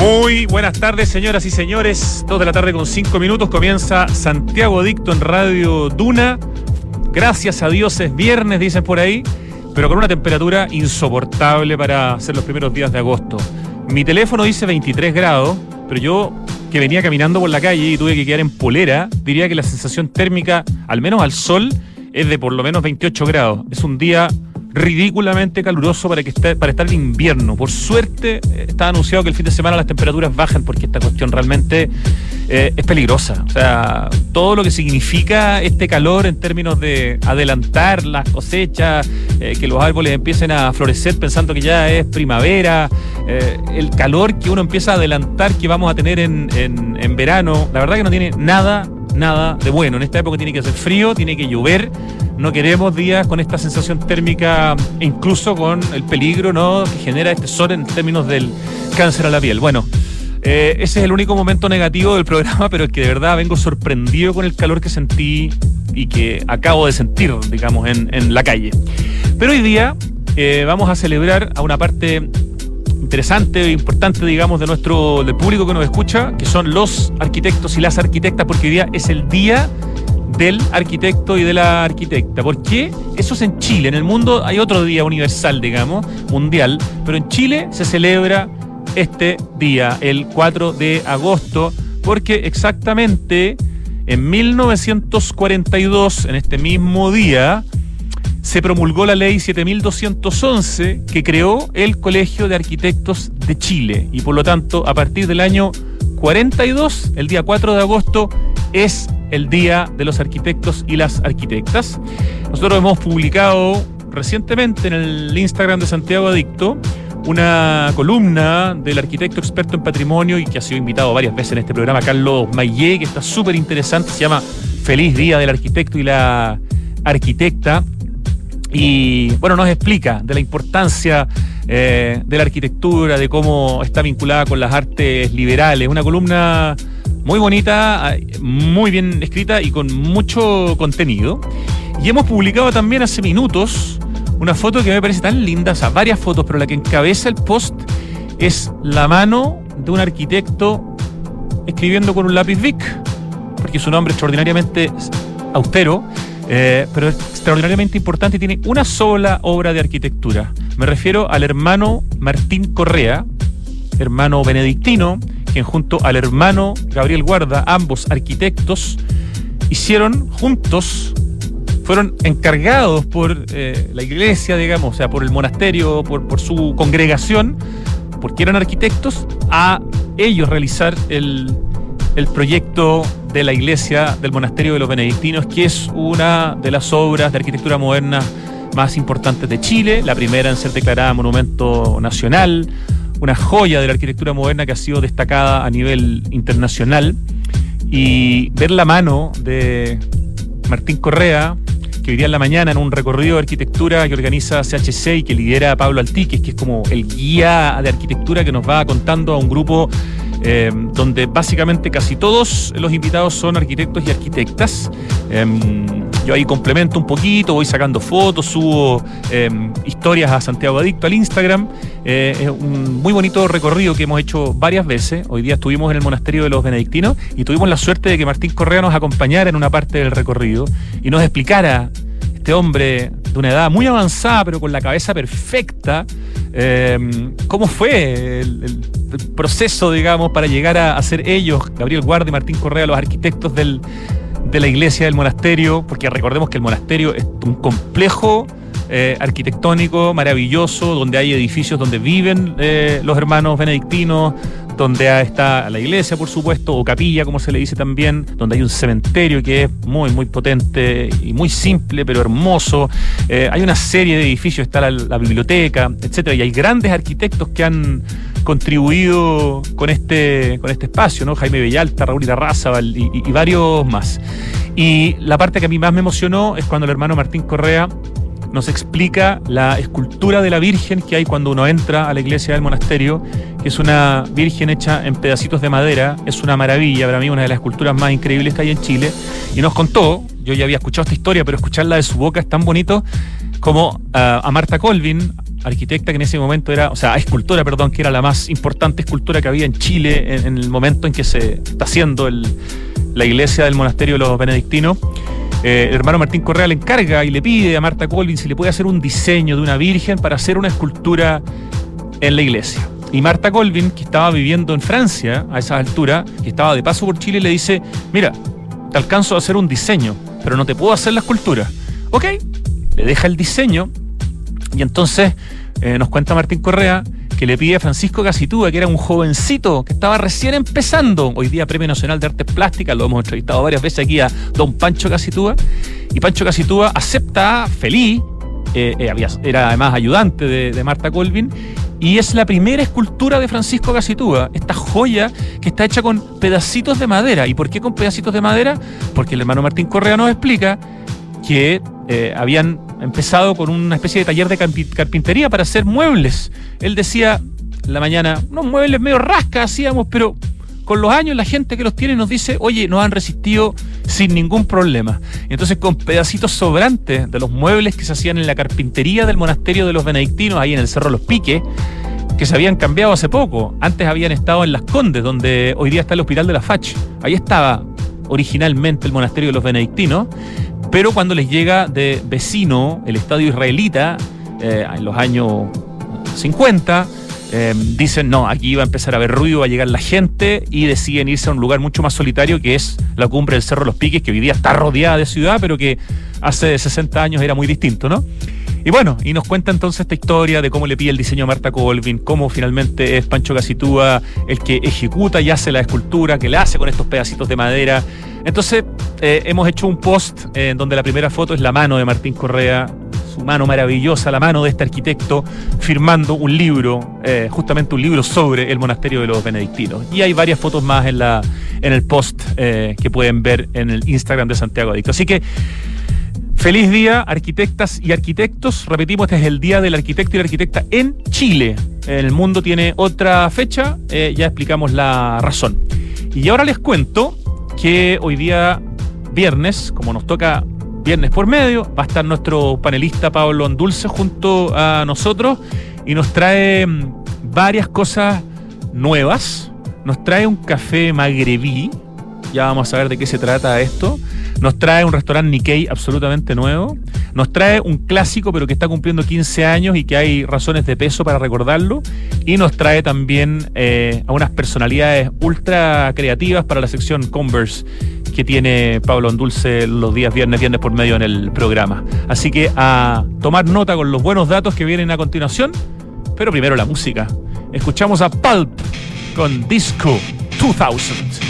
Muy buenas tardes, señoras y señores. Dos de la tarde con cinco minutos comienza Santiago Dicto en Radio Duna. Gracias a Dios es viernes, dicen por ahí, pero con una temperatura insoportable para ser los primeros días de agosto. Mi teléfono dice 23 grados, pero yo que venía caminando por la calle y tuve que quedar en polera, diría que la sensación térmica, al menos al sol, es de por lo menos 28 grados. Es un día ridículamente caluroso para, que esté, para estar en invierno. Por suerte eh, está anunciado que el fin de semana las temperaturas bajan porque esta cuestión realmente eh, es peligrosa. O sea, todo lo que significa este calor en términos de adelantar las cosechas, eh, que los árboles empiecen a florecer pensando que ya es primavera, el calor que uno empieza a adelantar que vamos a tener en, en verano, la verdad que no tiene nada, nada de bueno. En esta época tiene que hacer frío, tiene que llover no queremos días con esta sensación térmica, incluso con el peligro ¿no? que genera este sol en términos del cáncer a la piel. Bueno, eh, ese es el único momento negativo del programa, pero es que de verdad vengo sorprendido con el calor que sentí y que acabo de sentir, digamos, en, la calle. Pero hoy día eh, vamos a celebrar a una parte interesante e importante, digamos, de nuestro del público que nos escucha, que son los arquitectos y las arquitectas, porque hoy día es el día del arquitecto y de la arquitecta. ¿Por qué? Eso es en Chile. En el mundo hay otro día universal, digamos, mundial, pero en Chile se celebra este día, el 4 de agosto, porque exactamente en 1942, en este mismo día, se promulgó la ley 7211 que creó el Colegio de Arquitectos de Chile y por lo tanto a partir del año 42, el día 4 de agosto, es el Día de los Arquitectos y las Arquitectas. Nosotros hemos publicado recientemente en el Instagram de Santiago Adicto una columna del arquitecto experto en patrimonio y que ha sido invitado varias veces en este programa, Carlos Mayé, que está súper interesante, se llama Feliz Día del Arquitecto y la Arquitecta. Y bueno, nos explica de la importancia eh, de la arquitectura, de cómo está vinculada con las artes liberales. Una columna muy bonita, muy bien escrita y con mucho contenido. Y hemos publicado también hace minutos una foto que me parece tan linda, o sea, varias fotos, pero la que encabeza el post es la mano de un arquitecto escribiendo con un lápiz Vic, porque su nombre extraordinariamente austero, eh, pero es extraordinariamente importante y tiene una sola obra de arquitectura. Me refiero al hermano Martín Correa, hermano benedictino, quien junto al hermano Gabriel Guarda, ambos arquitectos, hicieron juntos, fueron encargados por eh, la iglesia, digamos, o sea, por el monasterio, por, por su congregación, porque eran arquitectos, a ellos realizar el, el proyecto de la iglesia del monasterio de los benedictinos, que es una de las obras de arquitectura moderna más importantes de Chile, la primera en ser declarada monumento nacional, una joya de la arquitectura moderna que ha sido destacada a nivel internacional. Y ver la mano de Martín Correa, que hoy día en la mañana en un recorrido de arquitectura que organiza CHC y que lidera Pablo Altiques, que es como el guía de arquitectura que nos va contando a un grupo eh, donde básicamente casi todos los invitados son arquitectos y arquitectas. Em, yo ahí complemento un poquito, voy sacando fotos, subo em, historias a Santiago Adicto al Instagram. Eh, es un muy bonito recorrido que hemos hecho varias veces. Hoy día estuvimos en el monasterio de los benedictinos y tuvimos la suerte de que Martín Correa nos acompañara en una parte del recorrido y nos explicara este hombre de una edad muy avanzada, pero con la cabeza perfecta, em, cómo fue el, proceso, digamos, para llegar a, ser ellos, Gabriel Guardia y Martín Correa, los arquitectos de la iglesia del monasterio, porque recordemos que el monasterio es un complejo eh, arquitectónico maravilloso, donde hay edificios donde viven eh, los hermanos benedictinos, donde está la iglesia, por supuesto, o capilla, como se le dice también, donde hay un cementerio que es muy, muy potente y muy simple, pero hermoso. Eh, hay una serie de edificios, está la, biblioteca, etcétera, y hay grandes arquitectos que han contribuido con este, con este espacio, ¿no? Jaime Bellalta, Raúl Irarrázaval y, y varios más. Y la parte que a mí más me emocionó es cuando el hermano Martín Correa nos explica la escultura de la Virgen que hay cuando uno entra a la iglesia del monasterio, que es una Virgen hecha en pedacitos de madera, es una maravilla, para mí una de las esculturas más increíbles que hay en Chile, y nos contó, yo ya había escuchado esta historia, pero escucharla de su boca es tan bonito, como ah, a Marta Colvin, arquitecta que en ese momento era, o sea, escultora, perdón, que era la más importante escultora que había en Chile en, el momento en que se está haciendo la iglesia del monasterio de los benedictinos. Eh, el hermano Martín Correa le encarga y le pide a Marta Colvin si le puede hacer un diseño de una virgen para hacer una escultura en la iglesia. Y Marta Colvin, que estaba viviendo en Francia a esa altura, que estaba de paso por Chile, le dice, mira, te alcanzo a hacer un diseño, pero no te puedo hacer la escultura. Ok, le deja el diseño y entonces eh, nos cuenta Martín Correa que le pide a Francisco Casitúa, que era un jovencito que estaba recién empezando, hoy día Premio Nacional de Artes Plásticas, lo hemos entrevistado varias veces aquí a don Pancho Casitúa, y Pancho Casitúa acepta feliz, eh, eh, era además ayudante de, Marta Colvin, y es la primera escultura de Francisco Casitúa, esta joya que está hecha con pedacitos de madera. ¿Y por qué con pedacitos de madera? Porque el hermano Martín Correa nos explica que habían empezado con una especie de taller de carpintería para hacer muebles. Él decía en la mañana, unos muebles medio rasca hacíamos, pero con los años la gente que los tiene nos dice, oye, nos han resistido sin ningún problema. Entonces con pedacitos sobrantes de los muebles que se hacían en la carpintería del monasterio de los benedictinos, ahí en el Cerro Los Piques, que se habían cambiado hace poco. Antes habían estado en Las Condes, donde hoy día está el Hospital de la Fach. Ahí estaba originalmente el monasterio de los benedictinos, pero cuando les llega de vecino el Estadio Israelita eh, en los años 50, eh, dicen, no, aquí va a empezar a haber ruido, va a llegar la gente y deciden irse a un lugar mucho más solitario que es la cumbre del Cerro Los Piques, que hoy día está rodeada de ciudad, pero que hace 60 años era muy distinto, ¿no? Y bueno, y nos cuenta entonces esta historia de cómo le pide el diseño a Marta Colvin, cómo finalmente es Pancho Casitúa el que ejecuta y hace la escultura, que le hace con estos pedacitos de madera. Entonces, eh, hemos hecho un post en donde la primera foto es la mano de Martín Correa, su mano maravillosa, la mano de este arquitecto, firmando un libro, eh, justamente un libro sobre el monasterio de los benedictinos. Y hay varias fotos más en, la, en el post eh, que pueden ver en el Instagram de Santiago Adicto. Así que Feliz día, arquitectas y arquitectos. Repetimos, este es el Día del Arquitecto y la Arquitecta en Chile. El mundo tiene otra fecha, eh, ya explicamos la razón. Y ahora les cuento que hoy día, viernes, como nos toca viernes por medio, va a estar nuestro panelista Pablo Andulce junto a nosotros y nos trae mm, varias cosas nuevas. Nos trae un café magrebí, ya vamos a ver de qué se trata esto. Nos trae un restaurante Nikkei absolutamente nuevo. Nos trae un clásico, pero que está cumpliendo 15 años y que hay razones de peso para recordarlo. Y nos trae también eh, a unas personalidades ultra creativas para la sección Converse que tiene Pablo Andulce los días viernes, viernes por medio en el programa. Así que a tomar nota con los buenos datos que vienen a continuación, pero primero la música. Escuchamos a Pulp con Disco 2000.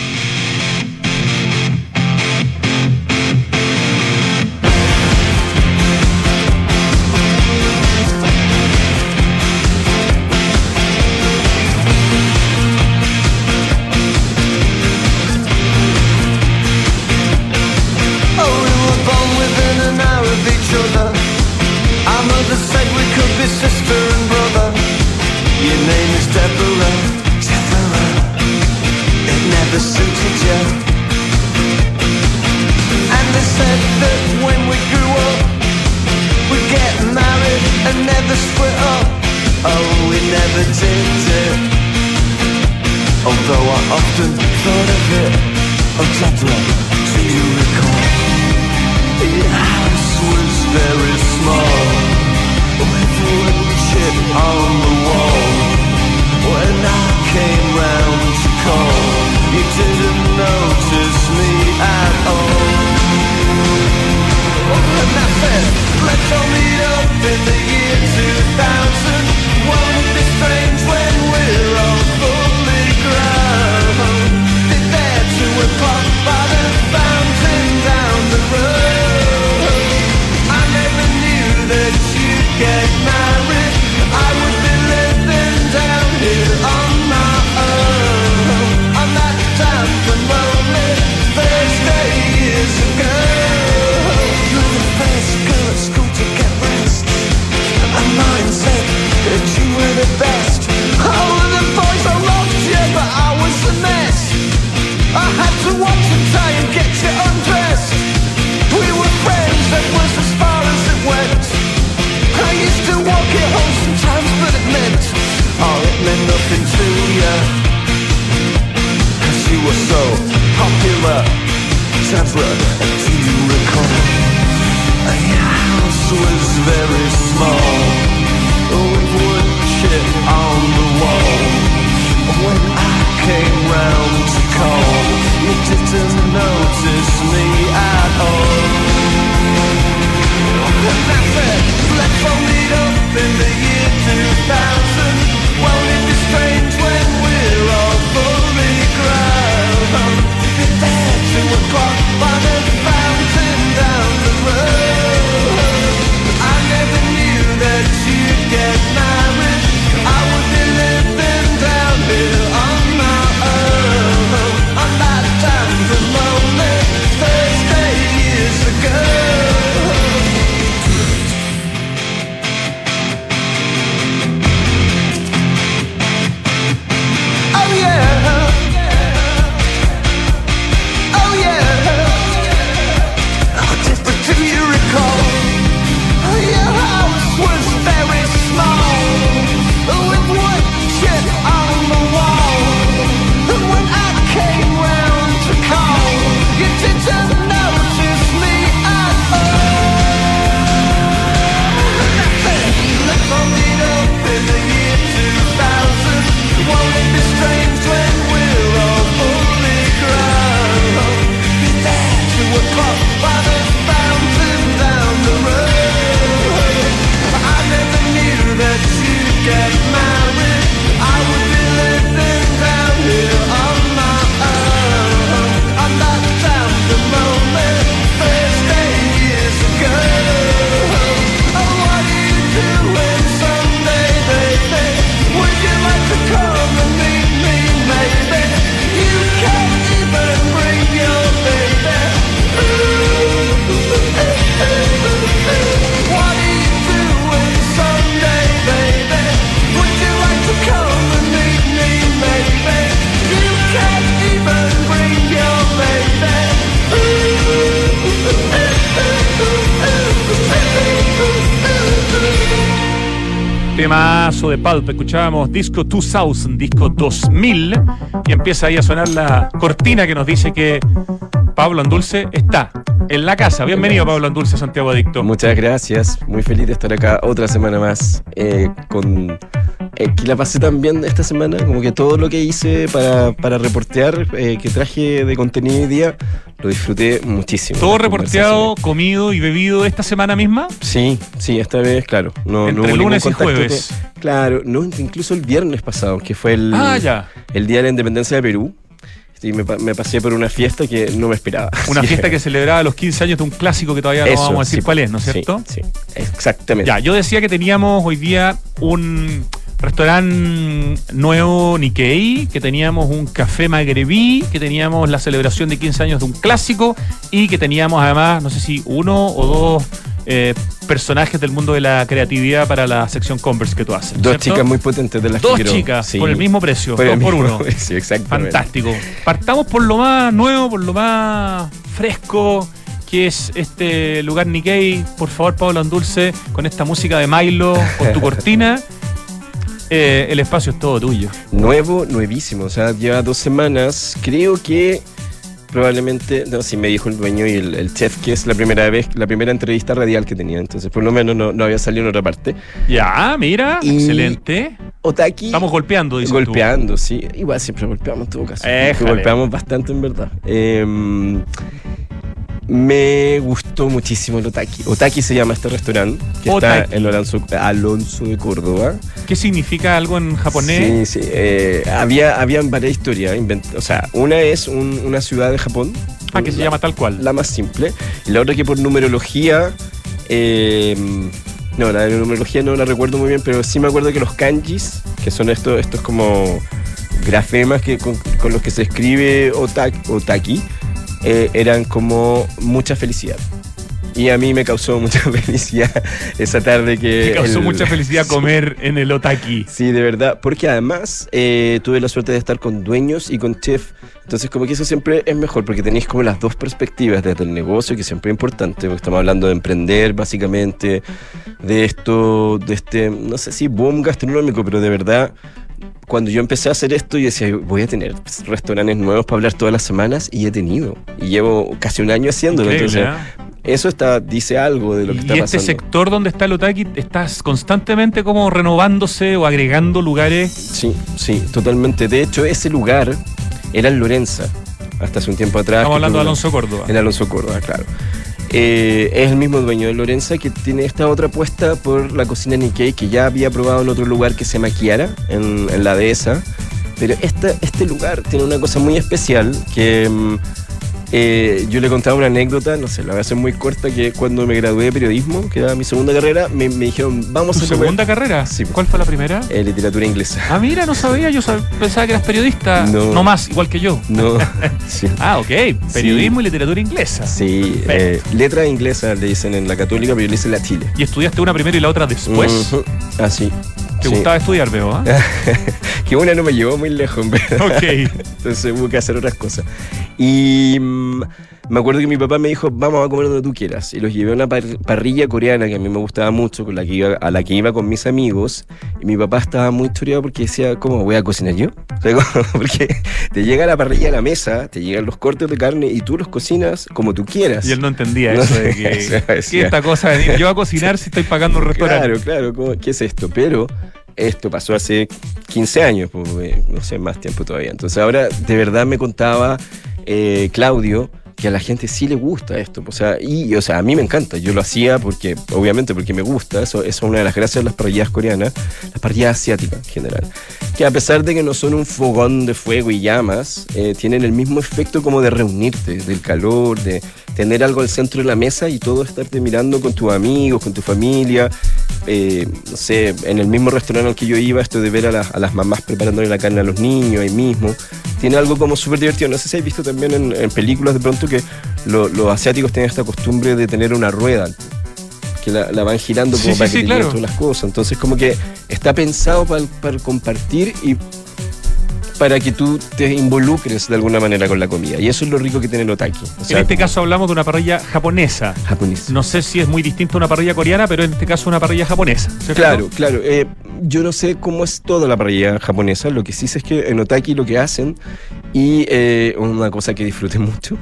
Oh yeah. Temazo de Pulp, escuchábamos Disco 2000, Disco 2000, y empieza ahí a sonar la cortina que nos dice que Pablo Andulce está en la casa. Bienvenido Pablo Andulce, Santiago Adicto. Muchas gracias, muy feliz de estar acá otra semana más. eh, con, eh, que la pasé tan bien esta semana, como que todo lo que hice para, para reportear, eh, que traje de contenido hoy día, lo disfruté muchísimo. ¿Todo reporteado, comido y bebido esta semana misma? Sí, sí, esta vez, claro. No, no Entre hubo ningún lunes y jueves. claro, no, incluso el viernes pasado, que fue el, Ah, ya. el Día de la Independencia de Perú. Y me, me pasé por una fiesta que no me esperaba. Una fiesta que celebraba los 15 años de un clásico que todavía no Eso, vamos a decir sí, cuál es, ¿no es sí, cierto? Sí, exactamente. Ya, yo decía que teníamos hoy día un restaurante nuevo Nikkei, que teníamos un café magrebí, que teníamos la celebración de 15 años de un clásico y que teníamos además, no sé si uno o dos eh, personajes del mundo de la creatividad para la sección Converse que tú haces. Dos ¿cierto? chicas muy potentes de las Dos que chicas sí. por el mismo precio, Por dos por uno. precio. Fantástico. Partamos por lo más nuevo, por lo más fresco, que es este lugar Nikkei. Por favor, Pablo Andulce, con esta música de Milo, con tu cortina. Eh, el espacio es todo tuyo. Nuevo, nuevísimo. O sea, lleva dos semanas. Creo que probablemente, no, sí me dijo el dueño y el, el chef que es la primera vez, la primera entrevista radial que tenía. Entonces, por lo menos no, no había salido en otra parte. Ya, mira, Y- excelente. Otaki. Estamos golpeando, dices tú. golpeando, sí. Igual siempre golpeamos en todo caso. Golpeamos bastante en verdad. Em, me gustó muchísimo el Otaki. Otaki se llama este restaurante que Otaki. está en Alonso, Alonso de Córdoba. ¿Qué significa algo en japonés? Sí, sí. eh, había, habían varias historias. o sea, una es un- una ciudad de Japón. ah, que se la- llama tal cual. La más simple. Y la otra que por numerología. eh, no, la de numerología no la recuerdo muy bien, pero sí me acuerdo que los kanjis, que son estos, estos como grafemas que, con, con los que se escribe otak- otaki, eh, eran como mucha felicidad. Y a mí me causó mucha felicidad esa tarde que... Me causó el- mucha felicidad comer en el Otaki. Sí, de verdad, porque además eh, tuve la suerte de estar con dueños y con chef, entonces como que eso siempre es mejor, porque tenéis como las dos perspectivas desde el negocio, que siempre es importante, porque estamos hablando de emprender básicamente, de esto, de este, no sé si boom gastronómico, pero de verdad cuando yo empecé a hacer esto, yo decía, voy a tener restaurantes nuevos para hablar todas las semanas y he tenido. Y llevo casi un año haciéndolo. Entonces, ¿ah? eso está, dice algo de lo que y está este pasando. sector donde está el Otaki, estás constantemente como renovándose o agregando lugares. Sí, sí, totalmente. De hecho, ese lugar era en Lorenza, hasta hace un tiempo atrás. Estamos hablando de Alonso Córdoba. En Alonso Córdoba, claro. Eh, es el mismo dueño de Lorenza que tiene esta otra apuesta por la cocina Nikkei que ya había probado en otro lugar que se Kiara, en, en la dehesa. Pero esta, este lugar tiene una cosa muy especial que mm, eh, yo le contaba una anécdota, no sé, la voy a hacer muy corta, que cuando me gradué de periodismo, que era mi segunda carrera, me, me dijeron, vamos ¿Tu a comer segunda carrera? Sí. ¿Cuál fue la primera? eh, literatura inglesa. Ah, mira, no sabía, yo sab- pensaba que eras periodista. No. No, más, igual que yo. No, sí. Ah, ok. Periodismo y literatura inglesa. Sí, eh, letra inglesa le dicen en la católica, pero yo le hice la Chile. Y estudiaste una primero y la otra después. Ujú. Ah, sí. Te Sí. gustaba estudiar, veo, ¿ah? que una no me llevó muy lejos, en verdad. Ok. Entonces hubo que hacer otras cosas. Y me acuerdo que mi papá me dijo, vamos a comer donde tú quieras. Y los llevé a una par- parrilla coreana que a mí me gustaba mucho, con la que iba, a la que iba con mis amigos. Y mi papá estaba muy choreado porque decía, ¿cómo voy a cocinar yo? O sea, como- porque te llega la parrilla a la mesa, te llegan los cortes de carne y tú los cocinas como tú quieras. Y él no entendía No eso de que. ¿Qué esta cosa de yo a cocinar si estoy pagando un restaurante? Claro, claro, ¿cómo- ¿qué es esto? Pero esto pasó hace 15 años, pues, eh, no sé, más tiempo todavía. Entonces ahora de verdad me contaba eh, Claudio que a la gente sí le gusta esto. O sea, y o sea, a mí me encanta. Yo lo hacía porque, obviamente, porque me gusta. Eso, es una de las gracias de las parrillas coreanas, las parrillas asiáticas en general. Que a pesar de que no son un fogón de fuego y llamas, eh, tienen el mismo efecto como de reunirte, del calor, de tener algo al centro de la mesa y todo estarte mirando con tus amigos, con tu familia. Eh, no sé, en el mismo restaurante al que yo iba, esto de ver a, las- mamás preparándole la carne a los niños ahí mismo, tiene algo como súper divertido. No sé si habéis visto también en, películas de pronto que lo- los asiáticos tienen esta costumbre de tener una rueda que la, la van girando Sí, como sí, para sí, que te claro. todas las cosas. Entonces como que está pensado para, para compartir y para que tú te involucres de alguna manera con la comida. Y eso es lo rico que tiene el otaki. O sea, en este caso hablamos de una parrilla japonesa. japonés. No sé si es muy distinto a una parrilla coreana, pero en este caso una parrilla japonesa. ¿cierto? Claro, claro. Eh, yo no sé cómo es toda la parrilla japonesa. Lo que sí sé es que en Otaki lo que hacen, y eh, una cosa que disfruté mucho,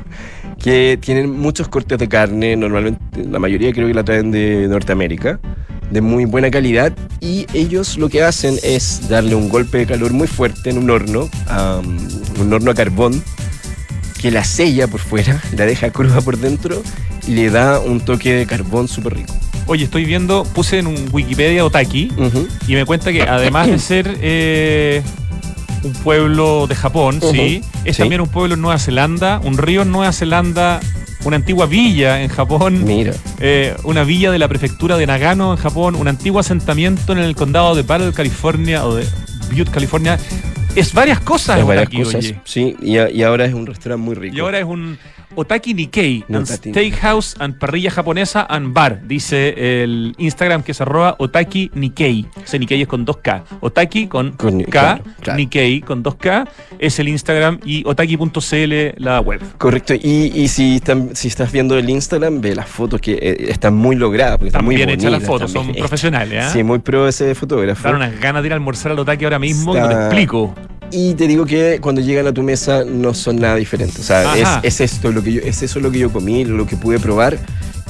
que tienen muchos cortes de carne, normalmente la mayoría creo que la traen de Norteamérica, de muy buena calidad, y ellos lo que hacen es darle un golpe de calor muy fuerte en un horno, um, un horno a carbón, que la sella por fuera, la deja cruda por dentro y le da un toque de carbón súper rico. Oye, estoy viendo, puse en un Wikipedia Otaki y me cuenta que además de ser eh, un pueblo de Japón, sí, es Sí. también un pueblo en Nueva Zelanda, un río en Nueva Zelanda, una antigua villa en Japón. Mira. eh, una villa de la prefectura de Nagano en Japón, un antiguo asentamiento en el condado de Battle, California, o de Butte, California. Es varias cosas, Es varias Otaki, cosas, oye. sí, y, a- y ahora es un restaurante muy rico. Y ahora es un Otaki Nikkei, No, and Otaki. Steakhouse and Parrilla Japonesa and Bar, dice el Instagram que es arroba Otaki Nikkei. Ese Nikkei es con 2K. Otaki con, Con- K, claro, claro. Nikkei con 2K, es el Instagram y otaki.cl la web. Correcto, y, y si, están- si estás viendo el Instagram, ve las fotos que eh, están muy logradas, porque están, Están muy bien bonitas. hechas las fotos, son profesionales. ¿ah? Sí, muy pro ese fotógrafo. Dan unas ganas de ir a almorzar al Otaki ahora mismo, que no te Está- explico. Y te digo que cuando llegan a tu mesa no son nada diferentes. O sea, es, es esto lo que yo, es eso lo que yo comí, lo que pude probar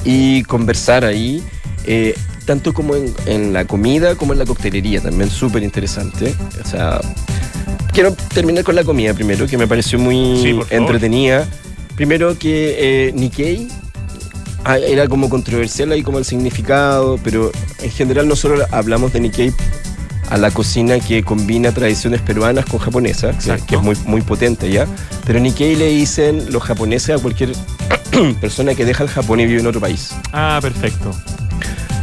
y conversar ahí. eh, tanto como en, en la comida como en la coctelería, también súper interesante. O sea, quiero terminar con la comida primero, que me pareció muy Sí, entretenida. Primero que eh, Nikkei ah, era como controversial ahí como el significado, pero en general nosotros hablamos de Nikkei a la cocina que combina tradiciones peruanas con japonesas, que, es muy, muy potente ya. Pero Nikkei le dicen los japoneses a cualquier persona que deja el Japón y vive en otro país. Ah, perfecto.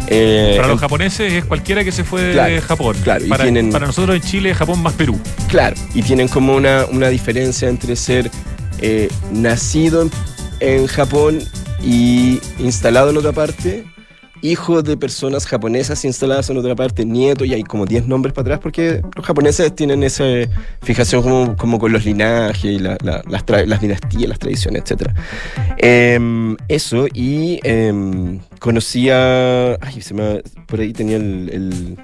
Eh, Para los japoneses es cualquiera que se fue de Japón. claro, y para, tienen- para nosotros en Chile, Japón más Perú. Claro, y tienen como una, una diferencia entre ser eh, nacido en, en Japón y instalado en otra parte, hijo de personas japonesas instaladas en otra parte, nieto, y hay como 10 nombres para atrás, porque los japoneses tienen esa fijación como, con los linajes y la- la- las, las dinastías, las tradiciones, etc. eso, y em, conocía, ay, se me, por ahí tenía el... el-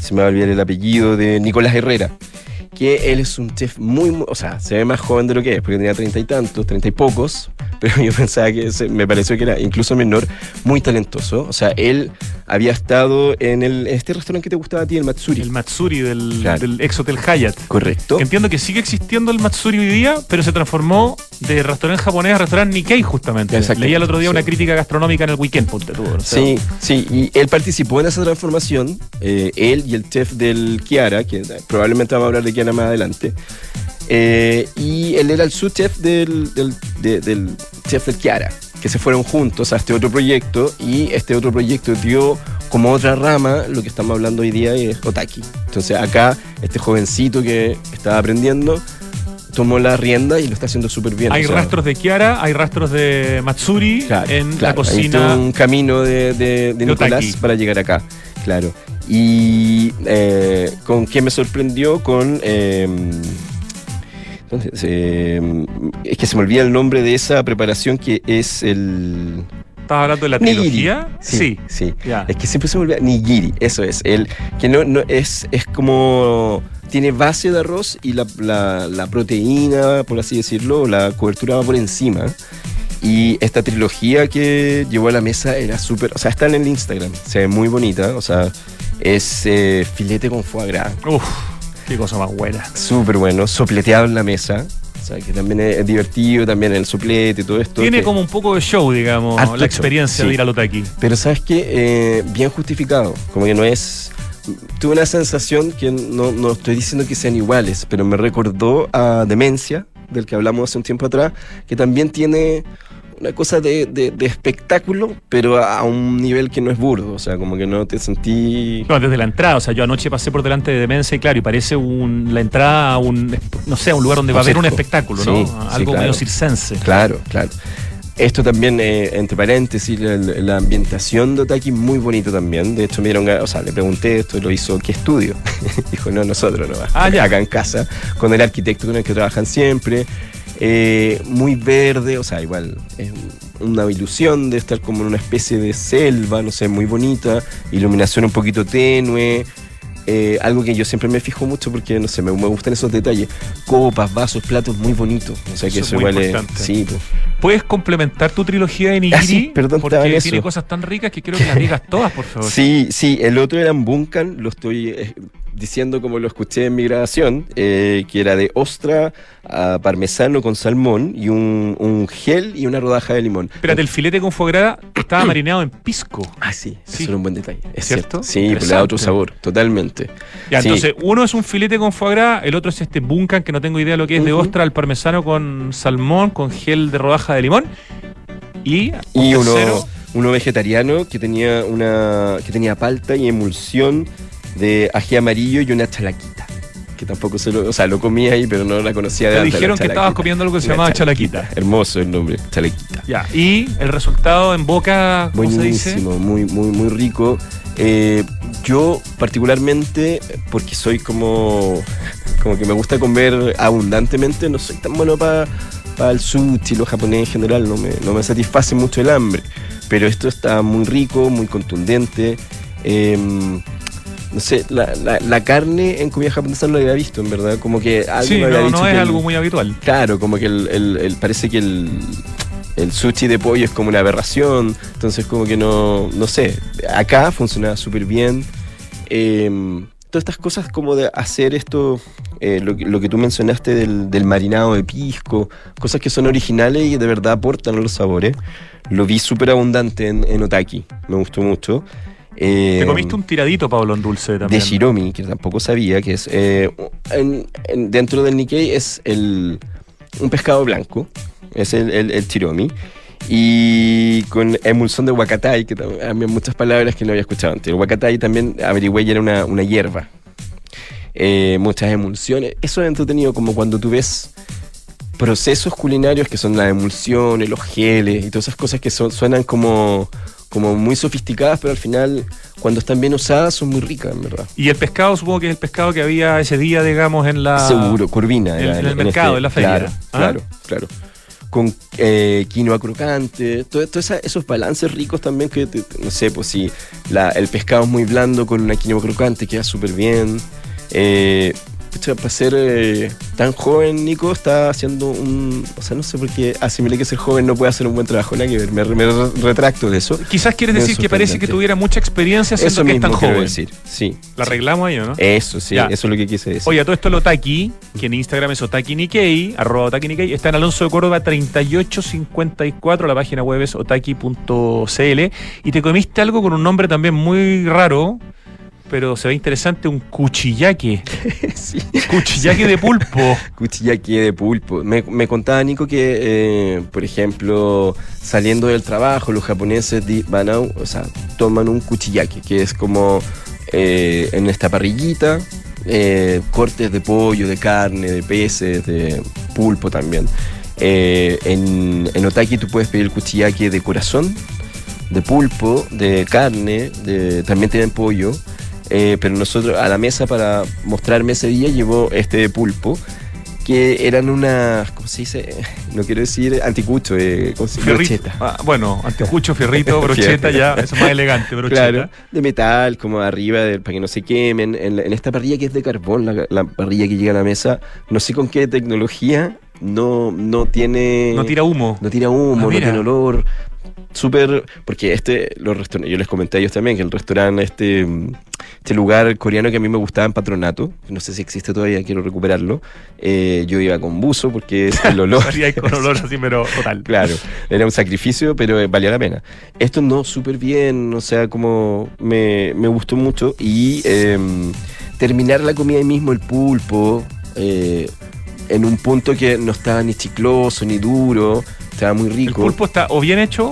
se me va a olvidar el apellido, de Nicolás Herrera. Que él es un chef muy, muy- o sea, se ve más joven de lo que es, porque tenía treinta y tantos, treinta y pocos, pero yo pensaba que se- me pareció que era incluso menor, muy talentoso. O sea, él había estado en el, este restaurante que te gustaba a ti, el Matsuri. El Matsuri del, Claro. del ex Hotel Hyatt. Correcto. Entiendo que sigue existiendo el Matsuri hoy día, pero se transformó de restaurante japonés a restaurante Nikkei, justamente. Exacto. Leía el otro día Sí. una crítica gastronómica en el weekend, ponte tú. o sea, Sí, sí, y él participó en esa transformación, eh, él y el chef del Kiara, que probablemente vamos a hablar de Kiara más adelante, eh, y él era el subchef del, del, de- del chef del Kiara, que se fueron juntos a este otro proyecto, y este otro proyecto dio como otra rama lo que estamos hablando hoy día, es Otaki. Entonces acá, este jovencito que estaba aprendiendo, tomó la rienda y lo está haciendo súper bien. Hay o sea, rastros de Kiara, hay rastros de Matsuri Claro, en la claro, hay cocina. todo un camino de, de- de de Nicolás Otaki. para llegar acá, claro. Y eh, con qué me sorprendió con... eh, entonces, eh, es que se me olvida el nombre de esa preparación que es el... ¿Estás hablando de la Nigiri. trilogía? Sí, sí. Es que siempre se me olvida. Nigiri, eso es. El, que no, no es, es como. Tiene base de arroz y la, la- la proteína, por así decirlo, la cobertura va por encima. Y esta trilogía que llevó a la mesa era súper. O sea, está en el Instagram. Se ve muy bonita. O sea, es eh, filete con foie gras. Uf, qué cosa más buena. Súper bueno. Sopleteado en la mesa. O sea, que también es, divertido. También el soplete y todo esto. Tiene que- como un poco de show, digamos, Harto la experiencia show, de sí. ir al Otaki. Pero sabes que bien justificado, como que no es... Tuve una sensación que no, no estoy diciendo que sean iguales, pero me recordó a Demencia, del que hablamos hace un tiempo atrás, que también tiene una cosa de, de- de espectáculo, pero a un nivel que no es burdo, o sea, como que no te sentí... No, desde la entrada, o sea, yo anoche pasé por delante de Demencia y claro, y parece un, la entrada a un, no sé, a un lugar donde va a haber un espectáculo, Sí, ¿no? sí, Algo claro. medio circense. Claro, claro. Esto también, eh, entre paréntesis, la, la ambientación de Otaki muy bonito también. De hecho, me dieron, o sea, le pregunté esto, lo hizo, ¿qué estudio? Dijo, no, nosotros no, Ah, ya. acá en casa, con el arquitecto con el que trabajan siempre. Eh, muy verde, o sea, igual es un- una ilusión de estar como en una especie de selva, no sé, muy bonita, iluminación un poquito tenue. Eh, algo que yo siempre me fijo mucho porque, no sé, me, me gustan esos detalles. Copas, vasos, platos muy bonitos. O sea, que Eso es eso, igual importante. es... Sí, pues. ¿Puedes complementar tu trilogía de Nigiri? Ah, sí, perdón, porque tiene cosas tan ricas que quiero que las digas todas, por favor. Sí, sí, el otro era en Bunkan, lo estoy eh, diciendo como lo escuché en mi grabación, eh, que era de ostra a parmesano con salmón y un, un gel y una rodaja de limón. Espérate, el filete con foie gras estaba marinado en pisco. Ah, sí, Sí. eso era un buen detalle. Es ¿Cierto? cierto. Sí, le da otro sabor, totalmente. Ya, Sí. entonces, uno es un filete con foie gras, el otro es este bunkan, que no tengo idea de lo que es, de ostra al parmesano con salmón, con gel de rodaja de limón. Y, un Y uno, uno vegetariano que tenía una que tenía palta y emulsión de ají amarillo y una chalaquita. Que tampoco se lo, o sea, lo comía ahí, pero no la conocía de te antes, dijeron que estabas comiendo algo que se Una llamaba chalaquita. Hermoso el nombre, chalaquita. Ya, y el resultado en boca, ¿cómo se dice? Buenísimo, muy, muy, muy rico. Eh, yo particularmente, porque soy como, como que me gusta comer abundantemente, no soy tan bueno para el sushi, lo japonés en general, no me, no me satisface mucho el hambre. Pero esto está muy rico, muy contundente. Eh, no sé, la, la- la carne en comida japonesa no la había visto, en verdad. Como que algo Sí, me había no, dicho no que es el- algo muy habitual. Claro, como que el, el- el- parece que el, el sushi de pollo es como una aberración, entonces como que no, no sé, acá funcionaba súper bien. Eh, todas estas cosas como de hacer esto, eh, lo, que- lo que tú mencionaste del, del marinado de pisco, cosas que son originales y de verdad aportan los sabores, lo vi súper abundante en, en Otaki, me gustó mucho. Te Eh, comiste un tiradito, Pablo, en dulce también. de Shiromi, que tampoco sabía, que es eh, en- en- dentro del Nikkei es el, un pescado blanco, es el, el, el Shiromi, y con emulsión de huacatai, que también había muchas palabras que no había escuchado antes. El huacatai también averigüé y era una, una hierba. Eh, muchas emulsiones. Eso es entretenido como cuando tú ves procesos culinarios que son las emulsiones, los geles y todas esas cosas que son, suenan como, como muy sofisticadas, pero al final, cuando están bien usadas, son muy ricas, en verdad. Y el pescado, supongo que es el pescado que había ese día, digamos, en la. Seguro, curvina. en- el mercado, en la feria. Claro, ¿Ah? claro, claro. con eh, quinoa crocante, todo, todo esos balances ricos también que, te- te- no sé, pues si la- el pescado es muy blando con una quinoa crocante queda súper bien. Eh, pucha, para ser eh, tan joven, Nico está haciendo un... O sea, no sé por qué asimilé que ser joven no puede hacer un buen trabajo, nada que ver, me, me retracto de eso. Quizás quieres decir que parece que tuviera mucha experiencia siendo Eso que es tan joven. decir, sí. La arreglamos ahí, ¿o no? Eso, sí, Ya. eso es lo que quise decir. Oye, a todo esto el Otaki, que en Instagram es Otaki Nikkei, arroba Otaki Nikkei, está en Alonso de Córdoba 3854, la página web es otaki.cl, y te comiste algo con un nombre también muy raro, pero se ve interesante, un cuchillaque, sí. cuchillaque de pulpo. Cuchillaque de pulpo. Me, me contaba Nico que, eh, por ejemplo, saliendo del trabajo, los japoneses van a, o sea, toman un cuchillaque, que es como eh, en esta parrillita, eh, cortes de pollo, de carne, de peces, de pulpo también. Eh, en, en Otaki tú puedes pedir el cuchillaque de corazón, de pulpo, de carne, de, también tienen pollo. Eh, pero nosotros a la mesa para mostrarme ese día llevó este de pulpo, que eran unas, ¿cómo se dice? No quiero decir anticucho, eh. Brocheta. Ah, bueno, antejucho, fierrito, brocheta, ya, eso es más elegante, brocheta. Claro, de metal, como arriba, de- para que no se quemen. En, esta parrilla que es de carbón, la, la parrilla que llega a la mesa, no sé con qué tecnología, no, no tiene... No tira humo. No tira humo, Ah, no tiene olor. Súper. Porque este, los restaurantes, yo les comenté a ellos también que el restaurante, este, este lugar coreano que a mí me gustaba en Patronato, no sé si existe todavía, quiero recuperarlo. eh, yo iba con buzo porque es el olor. Con olor así, pero total. Claro, era un sacrificio, pero eh, valía la pena. Esto no, súper bien, o sea, como me, me gustó mucho. Y eh, terminar la comida ahí mismo, el pulpo, eh, en un punto que no estaba ni chicloso ni duro, estaba muy El rico. pulpo está o bien hecho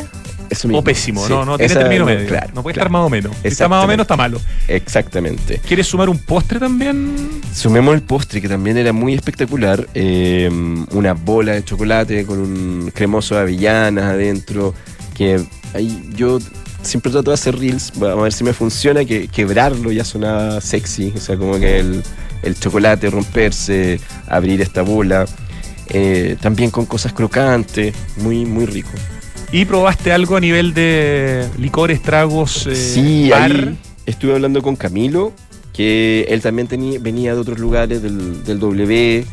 o pésimo, sí. no, no tiene Esa- término no, medio. claro, no puede claro. estar más o menos. Si está más o menos, está malo. Exactamente. ¿Quieres sumar un postre también? Sumemos el postre, que también era muy espectacular. eh, una bola de chocolate con un cremoso de avellanas adentro. Que ahí yo siempre trato de hacer reels, vamos a ver si me funciona, que quebrarlo ya sonaba sexy. O sea, como que el, el chocolate romperse, abrir esta bola. eh, también con cosas crocantes, muy, muy rico. ¿Y probaste algo a nivel de licores, tragos, eh, sí, bar? ahí estuve hablando con Camilo, que él también tenía, venía de otros lugares del, del W,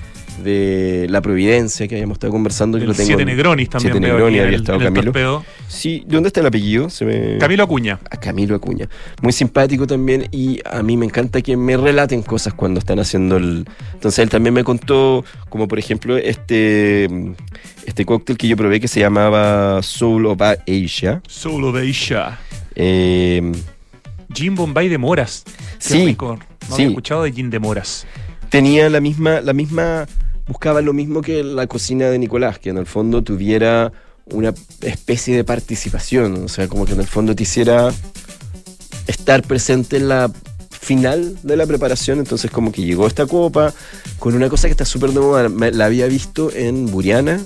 de La Providencia, que habíamos estado conversando. El lo tengo Siete Negronis también Siete Negronis había el- estado Camilo. torpedo. Sí, ¿de dónde está el apellido? Se me... Camilo Acuña. a Camilo Acuña. Muy simpático también y a mí me encanta que me relaten cosas cuando están haciendo el... Entonces él también me contó, como por ejemplo, este, este cóctel que yo probé que se llamaba Soul of Asia. Solo de Isha. Eh, Gin Bombay de Moras. Qué Sí, rico. No sí. había escuchado de Gin de Moras. tenía la misma, la misma, buscaba lo mismo que la cocina de Nicolás, que en el fondo tuviera una especie de participación, o sea, como que en el fondo te hiciera estar presente en la final de la preparación, entonces como que llegó esta copa con una cosa que está súper de moda, me- la había visto en Buriana.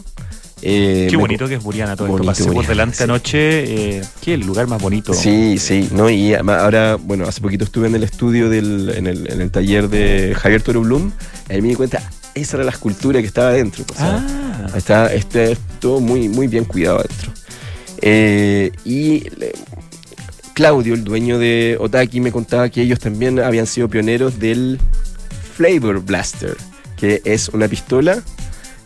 eh, Qué bonito que es Buriana todo Bonito, esto. Pasé por delante sí. anoche. Eh, ¿Qué? El lugar más bonito. Sí, sí, ¿no? Y ahora, bueno, hace poquito estuve en el estudio del, en el, en el taller de Javier Toro Blum, ahí me di cuenta, esa era la escultura que estaba adentro. o sea, Ah, Está, está todo muy, muy bien cuidado adentro. Eh, y le- Claudio, el dueño de Otaki, me contaba que ellos también habían sido pioneros del Flavor Blaster, que es una pistola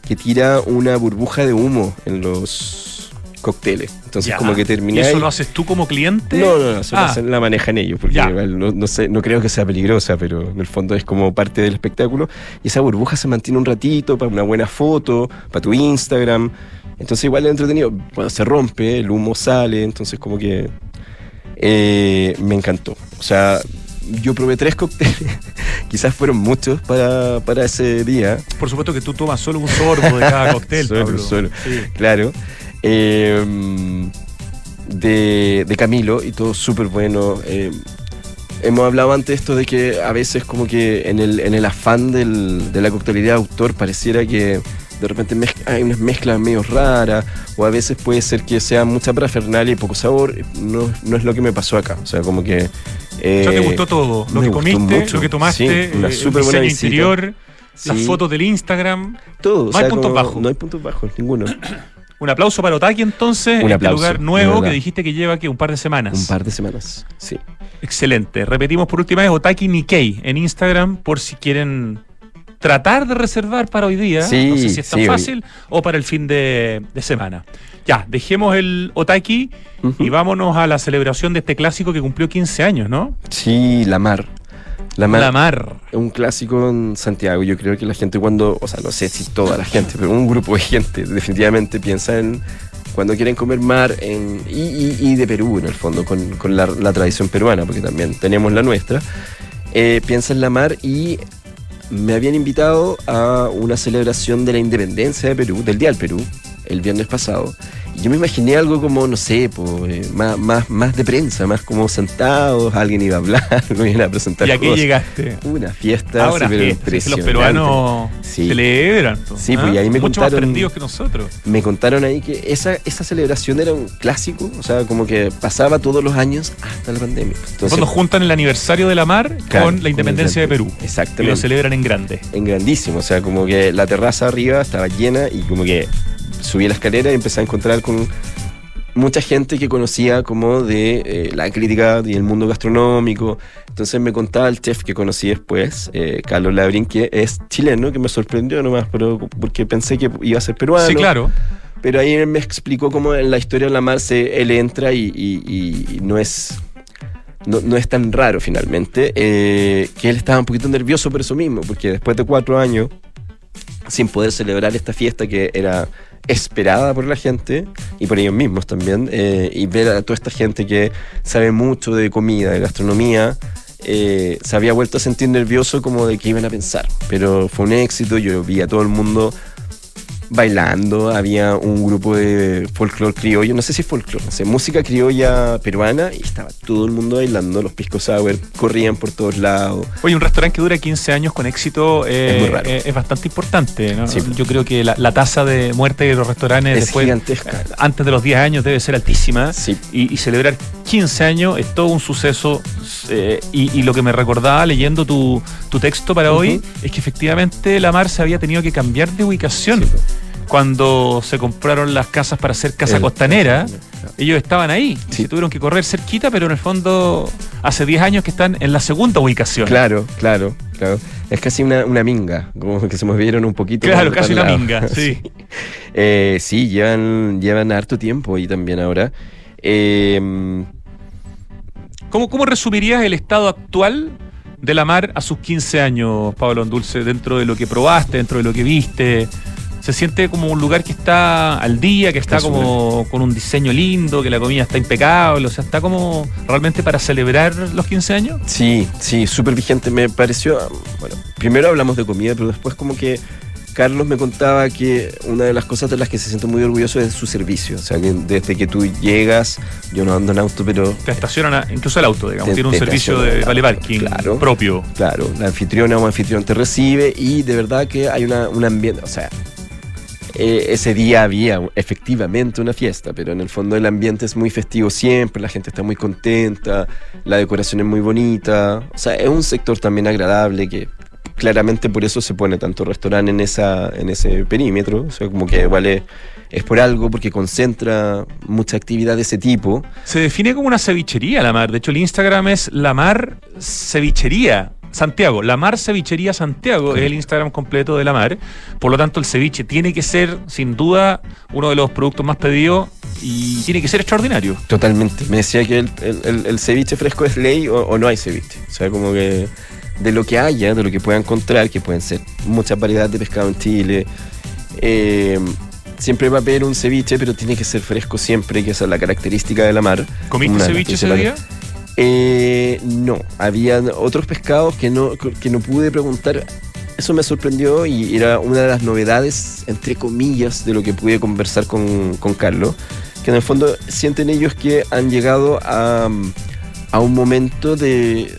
que tira una burbuja de humo en los cócteles. Entonces, ya. como que ¿Y termináis. eso lo haces tú como cliente? No, no, no, eso Ah. la- la manejan ellos, porque no, no sé, no creo que sea peligrosa, pero en el fondo es como parte del espectáculo. Y esa burbuja se mantiene un ratito para una buena foto, para tu Instagram. Entonces igual es entretenido. Cuando se rompe, el humo sale, entonces como que eh, me encantó. O sea, yo probé tres cócteles, quizás fueron muchos para, para ese día. Por supuesto que tú tomas solo un sorbo de cada cóctel. Solo, Pablo. solo. Sí. Claro. Eh, de, de Camilo y todo súper bueno. Eh, hemos hablado antes esto de que a veces como que en el, en el afán del- de la coctelería de autor pareciera que de repente hay unas mezclas medio raras o a veces puede ser que sea mucha parafernalia y poco sabor. No, no es lo que me pasó acá. O sea, como que... eh, ¿Ya te gustó todo? Lo que comiste, mucho. lo que tomaste, Sí, una eh, el buena interior, las fotos del Instagram. Todo. o No hay puntos bajos. No hay puntos bajos, ninguno. Un aplauso para Otaki entonces, Un este lugar nuevo que dijiste que lleva que un par de semanas. Un par de semanas, sí. Excelente. Repetimos por última vez Otaki Nikkei en Instagram por si quieren tratar de reservar para hoy día. Sí, no sé si es tan sí, hoy- fácil o para el fin de, de semana. Ya, dejemos el Otaki y vámonos a la celebración de este clásico que cumplió 15 años, ¿no? Sí, La Mar. La Mar. La Mar. Un clásico en Santiago. Yo creo que la gente cuando, o sea, no sé si toda la gente, pero un grupo de gente definitivamente piensa en cuando quieren comer mar en, y, y- y de Perú en el fondo, con, con la, la tradición peruana, porque también tenemos la nuestra. Eh, piensa en la mar y me habían invitado a una celebración de la independencia de Perú, del Día del Perú, el viernes pasado. Y yo me imaginé algo como, no sé, po, eh, más, más, más de prensa, más como sentados, alguien iba a hablar, me iban a presentar ¿Y a qué cosas. llegaste? Una fiesta, Ahora, sí, pero fiesta, los peruanos Sí. celebran. po, Sí, pues, y ahí me Mucho más contaron- aprendidos que nosotros. Me contaron ahí que esa, esa celebración era un clásico, o sea, como que pasaba todos los años hasta la pandemia. Entonces, Cuando juntan el aniversario de la Mar Claro, con la independencia de Perú. Y lo Exactamente. celebran en grande. En grandísimo, o sea, como que la terraza arriba estaba llena y como que subí la escalera y empecé a encontrar con mucha gente que conocía como de eh, la crítica y el mundo gastronómico. Entonces me contaba el chef que conocí después, eh, Carlos Labrín, que es chileno, que me sorprendió nomás, pero porque pensé que iba a ser peruano. Sí, claro. Pero ahí él me explicó cómo en la historia de la mar se, él entra y, y- y no es. No, no es tan raro finalmente, eh, que él estaba un poquito nervioso por eso mismo, porque después de cuatro años, sin poder celebrar esta fiesta que era esperada por la gente y por ellos mismos también, eh, y ver a toda esta gente que sabe mucho de comida, de gastronomía, eh, se había vuelto a sentir nervioso como de que iban a pensar. Pero fue un éxito, yo vi a todo el mundo bailando, había un grupo de folclore criollo, no sé si es folclore, no sé, música criolla peruana y estaba todo el mundo bailando, los pisco sour corrían por todos lados. Oye, un restaurante que dura 15 años con éxito eh, Es muy raro. eh, es bastante importante. ¿no? Sí. Yo creo que la, la tasa de muerte de los restaurantes Es después, gigantesca. antes de los 10 años debe ser altísima. Sí. Y, y celebrar 15 años es todo un suceso. eh, y, y lo que me recordaba leyendo tu, tu texto para hoy es que efectivamente la Mar se había tenido que cambiar de ubicación. Sí, po. Cuando se compraron las casas para hacer casa El- costanera, ellos estaban ahí. Sí. se tuvieron que correr cerquita, pero en el fondo hace 10 años que están en la segunda ubicación. Claro, claro, claro. Es casi una, una minga, como que se movieron un poquito. Claro, casi una lado. minga, sí. Eh, sí, llevan, llevan harto tiempo y también ahora. Eh, ¿Cómo, ¿Cómo resumirías el estado actual de la mar a sus 15 años, Pablo Andulce, dentro de lo que probaste, dentro de lo que viste? ¿Se siente como un lugar que está al día, que está Está como con un diseño lindo, que la comida está impecable? O sea, ¿está como realmente para celebrar los 15 años? sí, sí, súper vigente. Me pareció. Bueno, primero hablamos de comida, pero después, como que Carlos me contaba que una de las cosas de las que se siente muy orgulloso es su servicio. O sea, que desde que tú llegas, yo no ando en auto, pero Te estacionan a- incluso el auto, digamos. Te- Tiene un servicio de al vale parking claro. propio. Claro, la anfitriona o anfitrión te recibe y de verdad que hay una, un ambiente, o sea, eh, ese día había efectivamente una fiesta, pero en el fondo el ambiente es muy festivo siempre, la gente está muy contenta, la decoración es muy bonita, o sea, es un sector también agradable que claramente por eso se pone tanto restaurante en, esa, en ese perímetro, o sea, como que vale, es por algo, porque concentra mucha actividad de ese tipo. Se define como una cevichería la mar. De hecho, el Instagram es la mar cevichería. Santiago, la Mar Cevichería Santiago es el Instagram completo de la Mar. Por lo tanto, el ceviche tiene que ser, sin duda, uno de los productos más pedidos y tiene que ser extraordinario. Totalmente. Me decía que el, el- el- el ceviche fresco es ley o, o no hay ceviche. O sea, como que de lo que haya, de lo que pueda encontrar, que pueden ser muchas variedades de pescado en Chile. eh, siempre va a haber un ceviche, pero tiene que ser fresco siempre, que esa es la característica de la mar. ¿Comiste Una ceviche ese día? Eh, no, había otros pescados que no, que no pude preguntar. Eso me sorprendió y era una de las novedades, entre comillas, de lo que pude conversar con, con Carlos. Que en el fondo sienten ellos que han llegado a, a un momento de,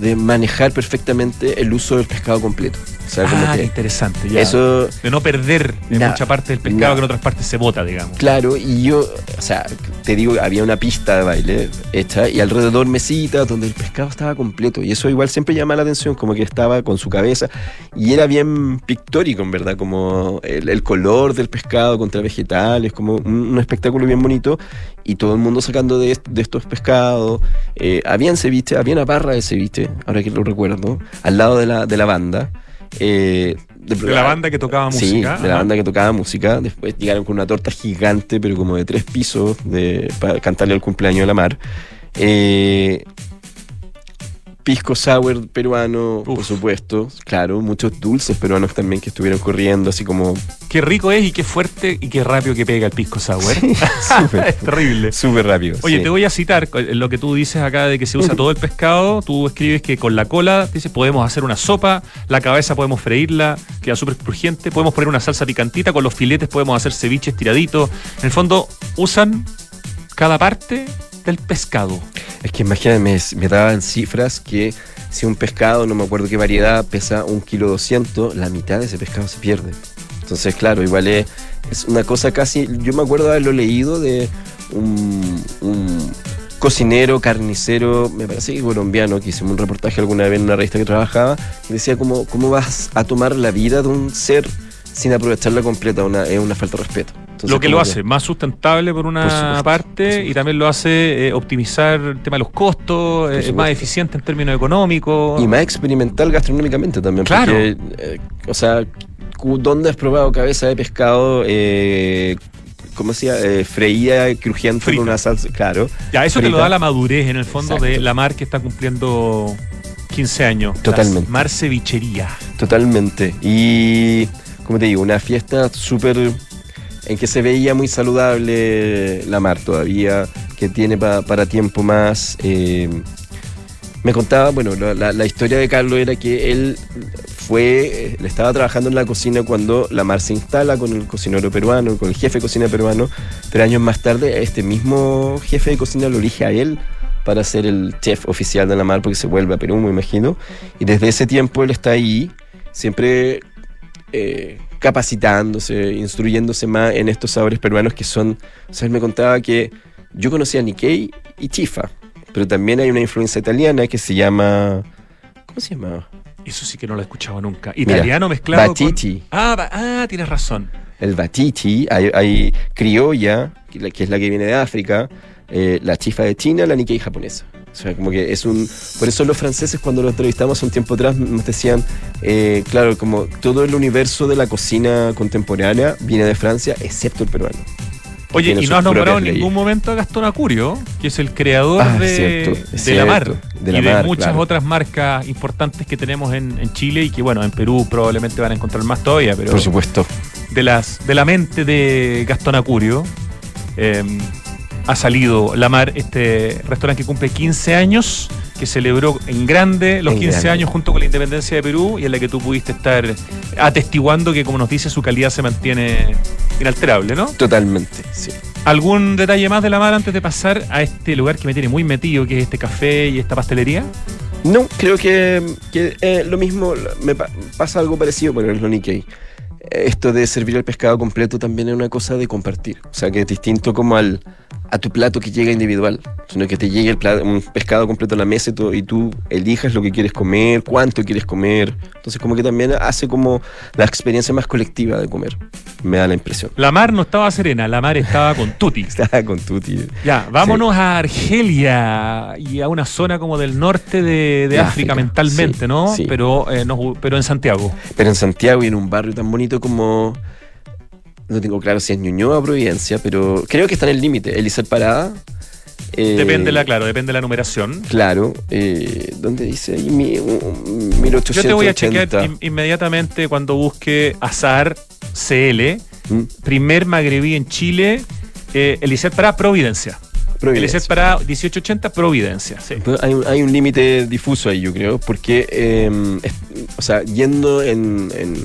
de manejar perfectamente el uso del pescado completo. Sea, como Ah, que interesante. Ya. eso de no perder en Na- mucha parte del pescado na- que en otras partes se bota, digamos. Claro, y yo, o sea, te digo, había una pista de baile hecha y alrededor mesitas donde el pescado estaba completo. Y eso igual siempre llama la atención, como que estaba con su cabeza. Y era bien pictórico, en verdad, como el, el color del pescado contra vegetales, como un, un espectáculo bien bonito. Y todo el mundo sacando de, de estos pescados. Eh, habían ceviche, había una barra de ceviche, ahora que lo recuerdo, al lado de la, de la banda. Eh, De la banda que tocaba Sí, música. de la banda que tocaba música. Después llegaron con una torta gigante, pero como de tres pisos, de, para cantarle el cumpleaños de la mar. Eh, pisco sour peruano, por supuesto. Claro, muchos dulces peruanos también que estuvieron corriendo, así como Qué rico es y qué fuerte y qué rápido que pega el pisco sour. súper, es terrible. súper rápido. Oye, sí. te voy a citar lo que tú dices acá de que se usa todo el pescado. Tú escribes que con la cola, dices, podemos hacer una sopa, la cabeza podemos freírla, queda súper crujiente, podemos poner una salsa picantita, con los filetes podemos hacer ceviches tiraditos. En el fondo, usan cada parte del pescado. Es que imagínate, me, daban cifras que si un pescado, no me acuerdo qué variedad, pesa un kilo 200, la mitad de ese pescado se pierde. Entonces, claro, igual es, es una cosa casi. Yo me acuerdo haberlo leído de un, un cocinero, carnicero, me parece que colombiano, que hicimos un reportaje alguna vez en una revista que trabajaba, decía: ¿cómo, cómo vas a tomar la vida de un ser sin aprovecharla completa? Es una falta de respeto. Entonces, lo que lo hace más sustentable por una Por parte por y también lo hace eh, optimizar el tema de los costos, eh, es más eficiente en términos económicos. Y más experimental gastronómicamente también. Claro. Porque, eh, o sea, ¿dónde has probado cabeza de pescado? ¿Cómo se llama? Eh, freída, crujiente Frita. con una salsa. Claro. Ya, eso te lo da la madurez en el fondo de la mar que está cumpliendo 15 años. Totalmente. Mar Cevichería. Totalmente. Y, como te digo, una fiesta súper. En que se veía muy saludable la mar todavía, que tiene pa- para tiempo más. eh, me contaba, bueno, la historia de Carlos era que él fue, eh, le estaba trabajando en la cocina cuando la mar se instala con el cocinero peruano, con el jefe de cocina peruano, pero años más tarde este mismo jefe de cocina lo elige a él para ser el chef oficial de la mar porque se vuelve a Perú, me imagino, y desde ese tiempo él está ahí, siempre eh, capacitándose, instruyéndose más en estos sabores peruanos que son, o sea, él me contaba que yo conocía Nikkei y Chifa, pero también hay una influencia italiana que se llama, ¿cómo se llama? Eso sí que no lo he escuchado nunca. Italiano Mira, mezclado Batiti. con... Ah, ah, tienes razón. El batiti, hay, hay criolla, que la- que es la que viene de África, eh, la chifa de China, la Nikkei japonesa. O sea, como que es un... Por eso los franceses cuando los entrevistamos un tiempo atrás nos decían, eh, claro, como todo el universo de la cocina contemporánea viene de Francia, excepto el peruano. Oye, y no has nombrado en ningún momento a Gastón Acurio, que es el creador Ah, de, cierto, de la mar. cierto, de la y de mar, muchas claro. otras marcas importantes que tenemos en, en Chile y que, bueno, en Perú probablemente van a encontrar más todavía, pero Por supuesto. de, las, de la mente de Gastón Acurio eh, ha salido La Mar, este restaurante que cumple 15 años, que celebró en grande los En 15 grande. años junto con la independencia de Perú y en la que tú pudiste estar atestiguando que, como nos dice, su calidad se mantiene inalterable, ¿no? Totalmente, sí. ¿Algún detalle más de La Mar antes de pasar a este lugar que me tiene muy metido, que es este café y esta pastelería? No, creo que, que, eh, lo mismo, me pa- pasa algo parecido, pero es lo Nikkei. Esto de servir el pescado completo también es una cosa de compartir. O sea, que es distinto como al, a tu plato que llega individual, sino que te llegue el plato- un pescado completo a la mesa y, tú- y tú elijas lo que quieres comer, cuánto quieres comer. Entonces, como que también hace como la experiencia más colectiva de comer. Me da la impresión. La Mar no estaba serena, La Mar estaba con Tuti. Está con Tuti. Ya, vámonos a Argelia y a una zona como del norte de, de De África, África, mentalmente, sí, ¿no? sí. Pero, eh, nos- pero en Santiago. Pero en Santiago y en un barrio tan bonito como. No tengo claro si es Ñuñoa o Providencia, pero creo que está en el límite. Elizabeth Parada. eh, Depende la, claro, depende de la numeración. Claro. Eh, ¿Dónde dice ahí? Mi- un 1880. Yo te voy a chequear in- inmediatamente cuando busque Azar CL, Mm, primer magrebí en Chile, eh, Eliseo Pará, Providencia. Providencia. Eliseo Pará, 1880, Providencia. Sí. Hay un, hay un límite difuso ahí, yo creo, porque, eh, es- o sea, yendo en, en-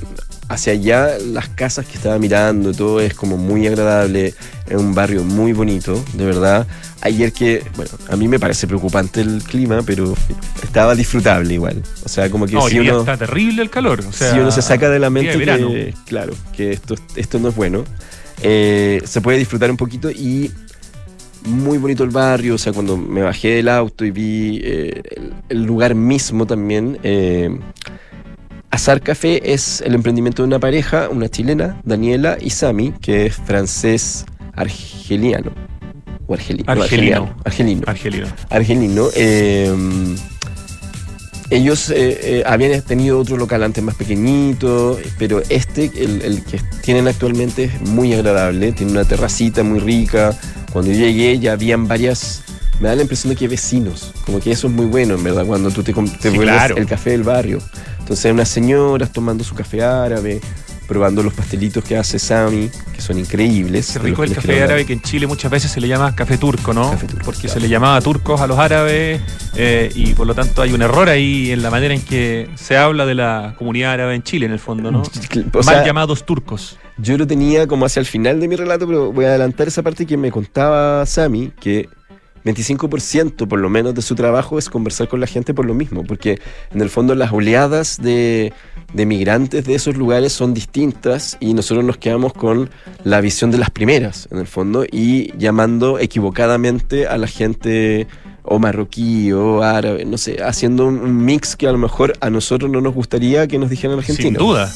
hacia allá las casas que estaba mirando, todo es como muy agradable, es un barrio muy bonito, de verdad. Ayer que, bueno, a mí me parece preocupante el clima, pero estaba disfrutable igual. O sea, como que No, si uno, está terrible el calor. O sea, si uno se saca de la mente que, claro, que esto, esto no es bueno, eh, se puede disfrutar un poquito y muy bonito el barrio, o sea, cuando me bajé del auto y vi eh, el, el lugar mismo también. eh, Azar Café es el emprendimiento de una pareja, una chilena, Daniela y Sami, que es francés argeliano. O argeli- no, Argelino. argelino. Argelino. Argelino. eh, ellos eh, eh, habían tenido otro local antes más pequeñito, pero este, el, el que tienen actualmente, es muy agradable. Tiene una terracita muy rica. Cuando yo llegué ya habían varias... Me da la impresión de que hay vecinos. Como que eso es muy bueno, en verdad, cuando tú te, te Sí, vuelves claro. el café del barrio. Entonces hay unas señoras tomando su café árabe, probando los pastelitos que hace Sami, que son increíbles. Qué rico el café árabe que en Chile muchas veces se le llama café turco, ¿no? Café turco, Porque claro. se le llamaba turcos a los árabes eh, y por lo tanto hay un error ahí en la manera en que se habla de la comunidad árabe en Chile, en el fondo, ¿no? O Mal sea, llamados turcos. Yo lo tenía como hacia el final de mi relato, pero voy a adelantar esa parte que me contaba Sami, que 25% por lo menos de su trabajo es conversar con la gente por lo mismo, porque en el fondo las oleadas de, de migrantes de esos lugares son distintas y nosotros nos quedamos con la visión de las primeras, en el fondo, y llamando equivocadamente a la gente o marroquí o árabe, no sé, haciendo un- mix que a lo mejor a nosotros no nos gustaría que nos dijeran argentinos. Sin duda.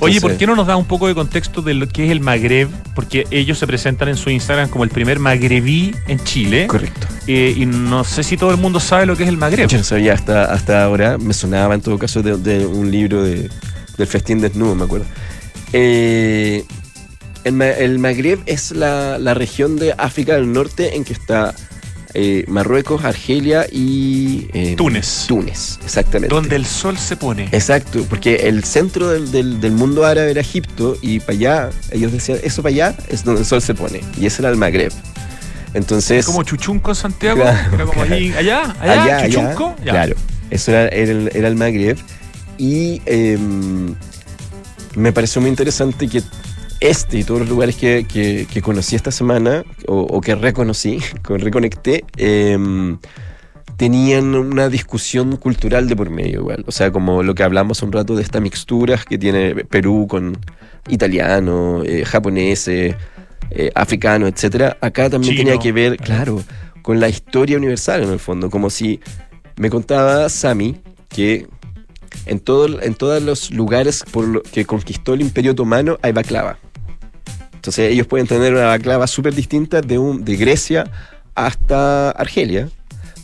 Oye, ¿por qué no nos da un poco de contexto de lo que es el Magreb? Porque ellos se presentan en su Instagram como el primer magrebí en Chile. Correcto. Eh, y no sé si todo el mundo sabe lo que es el Magreb. Yo no sabía hasta, hasta ahora, me sonaba en todo caso de, de un libro de, del festín desnudo, me acuerdo. Eh, el, el Magreb es la, la región de África del Norte en que está eh, Marruecos, Argelia y... eh, Túnez. Túnez, exactamente. Donde el sol se pone. Exacto, porque el centro del, del- del mundo árabe era Egipto y para allá, ellos decían, eso para allá es donde el sol se pone. Y ese era el Magreb. Entonces... como Chuchunco en Santiago. Claro, era como claro. allí, allá, allá, Chuchunco. Ya. Claro, eso era, era el, era el Magreb. Y em, me pareció muy interesante que este y todos los lugares que, que- que conocí esta semana, o, o que reconocí, que reconecté, em, tenían una discusión cultural de por medio igual. O sea, como lo que hablamos un rato de estas mixturas que tiene Perú con italiano, eh, japonés, eh, africano, etcétera. Acá también Chino. tenía que ver, claro, con la historia universal en el fondo. Como si me contaba Sami que en, todo, en todos los lugares por lo que conquistó el Imperio Otomano hay baklava. Entonces ellos pueden tener una baklava súper distinta de, un, de Grecia hasta Argelia,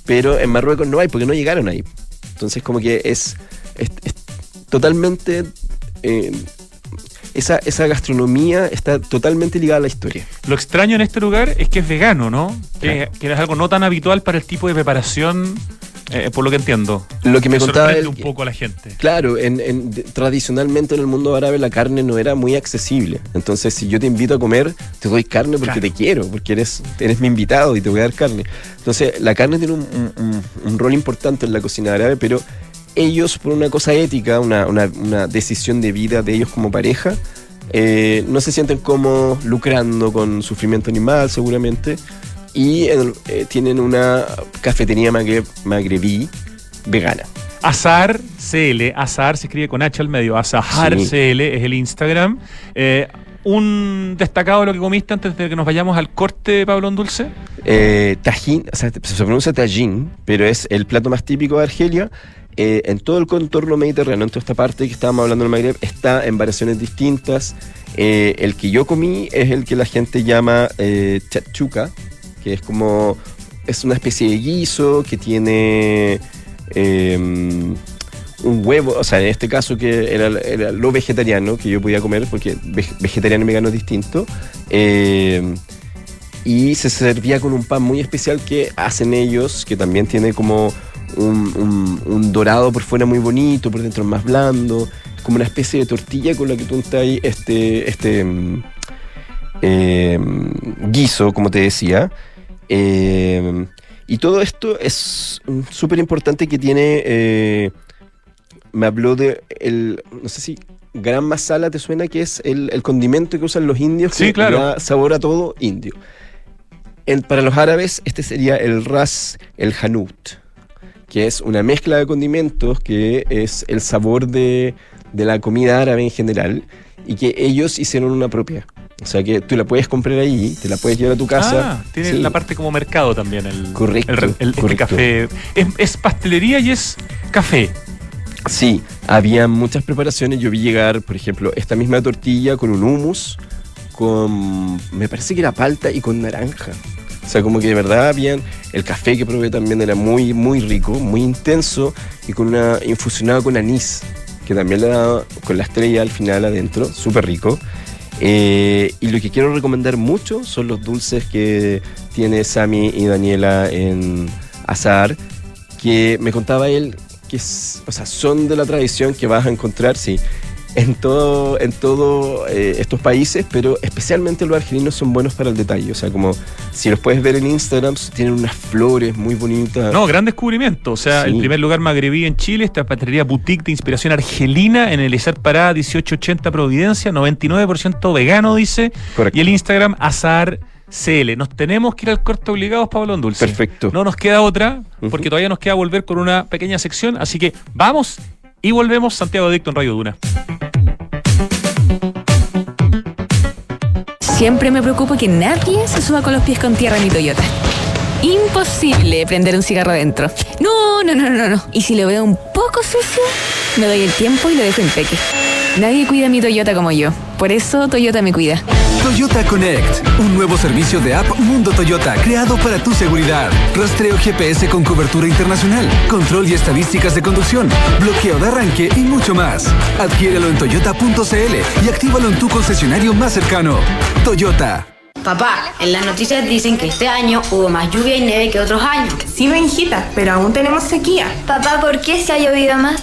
pero en Marruecos no hay porque no llegaron ahí. Entonces como que es, es- es totalmente... eh, esa, esa gastronomía está totalmente ligada a la historia. Lo extraño en este lugar es que es vegano, ¿no? Que, que es algo no tan habitual para el tipo de preparación, eh, por lo que entiendo. Lo que me contaba él, un poco a la gente. Claro, en, en- tradicionalmente en el mundo árabe la carne no era muy accesible. Entonces, si yo te invito a comer, te doy carne porque Claro. te quiero, porque eres, eres mi invitado y te voy a dar carne. Entonces, la carne tiene un, un- un- un rol importante en la cocina árabe, pero ellos, por una cosa ética, una, una- una decisión de vida de ellos como pareja, eh, no se sienten como lucrando con sufrimiento animal, seguramente. Y en- eh, tienen una cafetería magre- magrebí vegana. Azar CL, Azar se escribe con H al medio, Azahar Sí. CL es el Instagram. Eh, un destacado de lo que comiste antes de que nos vayamos al corte, Pablo Dulce. Eh, tajín, o sea, se pronuncia tajín, pero es el plato más típico de Argelia. Eh, en todo el contorno mediterráneo, en toda esta parte que estábamos hablando del Magreb, está en variaciones distintas. Eh, el que yo comí es el que la gente llama chachuca, que es como, es una especie de guiso que tiene eh, un huevo, o sea, en este caso que era, lo vegetariano que yo podía comer, porque veg- vegetariano y vegano es distinto. Eh, y se servía con un pan muy especial que hacen ellos, que también tiene como un, dorado por fuera muy bonito, por dentro más blando, como una especie de tortilla con la que tú untas este, este eh, guiso, como te decía. Eh, y todo esto es súper importante que tiene, eh, me habló de, el, no sé si gran masala, ¿te suena que es el, el condimento que usan los indios? Sí, que claro. Da sabor a todo indio. En- para los árabes, este sería el ras el hanut, que es una mezcla de condimentos que es el sabor de, de la comida árabe en general y que ellos hicieron una propia. O sea que tú la puedes comprar allí, te la puedes llevar a tu casa. Ah, tiene Sí. la parte como mercado también. El, Correcto, el este café. Es, es pastelería y es café. Sí, había muchas preparaciones. Yo vi llegar, por ejemplo, esta misma tortilla con un hummus, con, me parece que era palta y con naranja. O sea, como que de verdad habían, el café que probé también era muy, muy rico, muy intenso y con una, infusionado con anís, que también le da con la estrella al final adentro, súper rico. Eh, y lo que quiero recomendar mucho son los dulces que tiene Sami y Daniela en Azar, que me contaba él que es- o sea, son de la tradición que vas a encontrar, sí, en todo, en todo eh, estos países, pero especialmente los argelinos son buenos para el detalle. O sea, como si los puedes ver en Instagram, tienen unas flores muy bonitas. No, gran descubrimiento. O sea, Sí. el primer lugar magrebí en Chile, esta pastelería boutique de inspiración argelina en el Ezar Pará 1880 Providencia, 99% vegano, dice. Correcto. Y el Instagram Azar CL. Nos tenemos que ir al corte obligados, Pablo Dulce. Perfecto. No nos queda otra, porque todavía nos queda volver con una pequeña sección. Así que vamos y volvemos. Santiago Adicto en Radio Duna. Siempre me preocupo que nadie se suba con los pies con tierra en mi Toyota. Imposible prender un cigarro adentro. No, no, no, no, no. Y si lo veo un poco sucio, me doy el tiempo y lo dejo impeque. Nadie cuida mi Toyota como yo. Por eso Toyota me cuida. Toyota Connect, un nuevo servicio de app Mundo Toyota creado para tu seguridad. Rastreo GPS con cobertura internacional, control y estadísticas de conducción, bloqueo de arranque y mucho más. Adquiérelo en toyota.cl y actívalo en tu concesionario más cercano. Toyota. Papá, en las noticias dicen que este año hubo más lluvia y nieve que otros años. Sí, Benjita, pero aún tenemos sequía. Papá, ¿por qué se ha llovido más?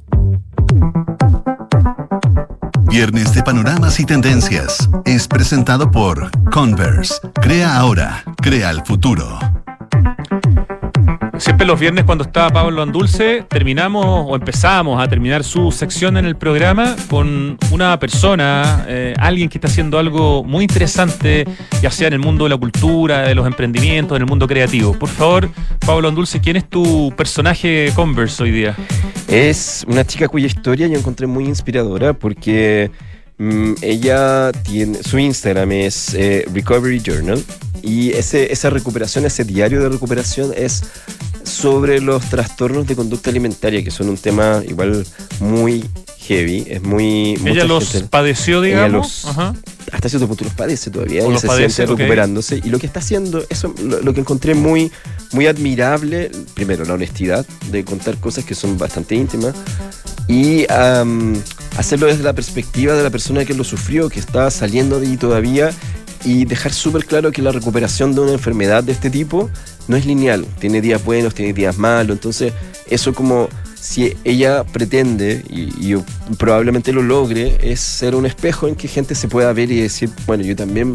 Viernes de panoramas y tendencias. Es presentado por Converse. Crea ahora, crea el futuro. Siempre los viernes cuando está Pablo Andulce terminamos o empezamos a terminar su sección en el programa con una persona, eh, alguien que está haciendo algo muy interesante, ya sea en el mundo de la cultura, de los emprendimientos, en el mundo creativo. Por favor, Pablo Andulce, ¿quién es tu personaje Converse hoy día? Es una chica cuya historia yo encontré muy inspiradora porque mm, ella tiene, su Instagram es eh, Recovery Journal y ese, esa recuperación, ese diario de recuperación es sobre los trastornos de conducta alimentaria, que son un tema igual muy heavy, es muy... Ella los gente- padeció, ella digamos. los- Ajá. hasta cierto punto los padece todavía los se padece, siente recuperándose y lo que está haciendo eso lo, lo que encontré muy muy admirable primero la honestidad de contar cosas que son bastante íntimas y am, hacerlo desde la perspectiva de la persona que lo sufrió que está saliendo de ahí todavía y dejar súper claro que la recuperación de una enfermedad de este tipo no es lineal tiene días buenos tiene días malos entonces eso como si ella pretende, y, y probablemente lo logre, es ser un espejo en que gente se pueda ver y decir, bueno, yo también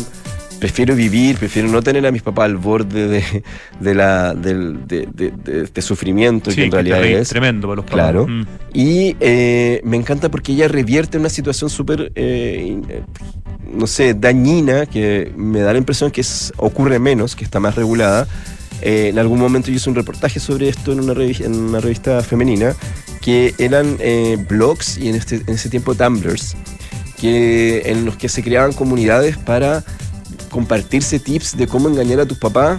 prefiero vivir, prefiero no tener a mis papás al borde de, de la, del, de, de- de sufrimiento Sí, que en realidad es. tremendo para los papás. Claro. Mm. Y eh, me encanta porque ella revierte una situación súper, eh, eh, no sé, dañina, que me da la impresión que es, ocurre menos, que está más regulada. Eh, en algún momento yo hice un reportaje sobre esto en una, revi- en una revista femenina, que eran eh, blogs y en, este, en ese tiempo Tumblrs, que, en los que se creaban comunidades para compartirse tips de cómo engañar a tus papás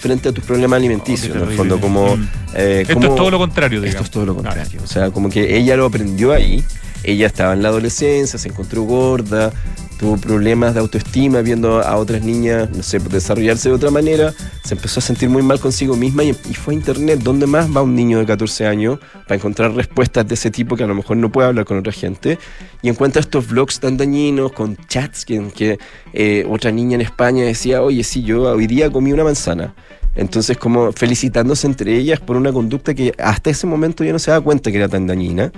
frente a tus problemas alimenticios. en el fondo, como... Mm. eh, Esto cómo- es todo lo contrario, Esto digamos. es todo lo contrario. O sea, como que ella lo aprendió ahí. Ella estaba en la adolescencia, se encontró gorda, tuvo problemas de autoestima viendo a otras niñas, no sé, desarrollarse de otra manera. Se empezó a sentir muy mal consigo misma y, fue a internet. ¿Dónde más va un niño de 14 años para encontrar respuestas de ese tipo que a lo mejor no puede hablar con otra gente? Y encuentra estos vlogs tan dañinos, con chats que, que eh, otra niña en España decía, oye, sí, yo hoy día comí una manzana. Entonces, como felicitándose entre ellas por una conducta que hasta ese momento ya no se da cuenta que era tan dañina.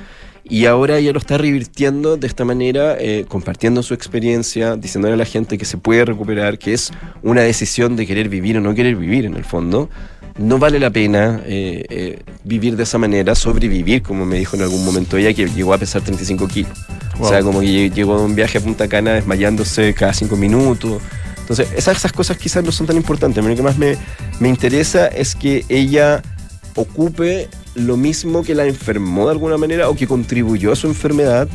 Y ahora ella lo está revirtiendo de esta manera, eh, compartiendo su experiencia, diciéndole a la gente que se puede recuperar, que es una decisión de querer vivir o no querer vivir en el fondo. No vale la pena eh, eh, vivir de esa manera, sobrevivir, como me dijo en algún momento ella, que llegó a pesar 35 kilos. O Wow. sea, como que lle- llegó de un viaje a Punta Cana desmayándose cada cinco minutos. Entonces, esas, esas cosas quizás no son tan importantes. A mí lo que más me, me interesa es que ella ocupe lo mismo que la enfermó de alguna manera o que contribuyó a su enfermedad,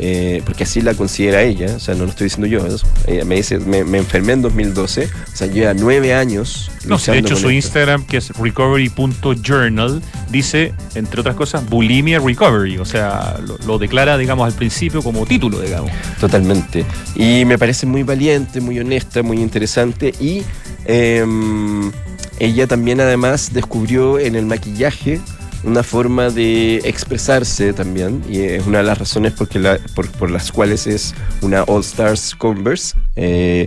eh, porque así la considera ella, o sea, no lo estoy diciendo yo. ella me dice, me, me enfermé en 2012, o sea, lleva nueve años. No, sí, de hecho su esto. Instagram, que es recovery.journal, dice, entre otras cosas, bulimia recovery. O sea, lo, lo declara, digamos, al principio como título, digamos. Totalmente. Y me parece muy valiente, muy honesta, muy interesante. Y em, ella también además descubrió en el maquillaje una forma de expresarse también. Y es una de las razones porque la- por, por las cuales es una All Stars Converse. Eh,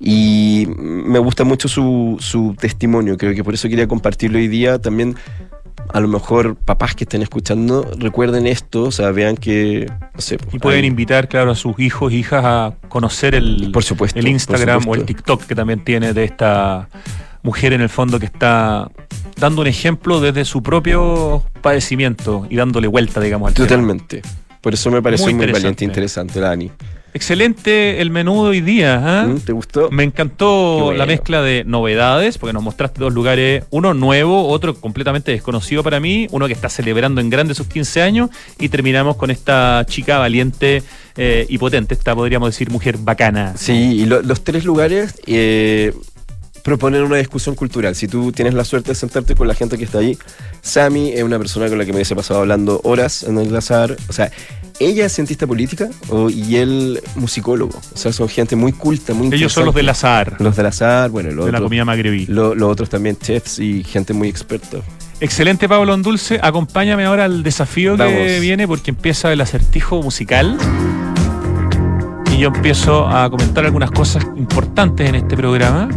y me gusta mucho su, su testimonio. Creo que por eso quería compartirlo hoy día. También a lo mejor papás que estén escuchando recuerden esto, o sea, vean que, no sé, Y pueden hay- invitar, claro, a sus hijos e hijas a conocer el, Por supuesto, el Instagram por o el. TikTok que también tiene de esta mujer en el fondo que está dando un ejemplo desde su propio padecimiento y dándole vuelta, digamos, al tema. Totalmente. Por eso me pareció Muy valiente e interesante, Dani. Excelente el menú de hoy día. ¿Mm? ¿Te gustó? Me encantó bueno. la mezcla de novedades, porque nos mostraste dos lugares, uno nuevo, otro completamente desconocido para mí, uno que está celebrando en grande sus 15 años, y terminamos con esta chica valiente eh, y potente, esta podríamos decir mujer bacana. Sí, y lo- los tres lugares eh, proponen una discusión cultural. Si tú tienes la suerte de sentarte con la gente que está ahí, Sami es una persona con la que me hubiese pasado hablando horas en el azar. O sea, ella es cientista política o- y él musicólogo. O sea, son gente muy culta, muy Ellos son los del azar, Los del azar, bueno, los de la otros- comida magrebí. lo- los otros también chefs y gente muy experta. Excelente, Pablo Ondulce. Acompáñame ahora al desafío que Vamos. viene porque empieza el acertijo musical. Y yo empiezo a comentar algunas cosas importantes en este programa.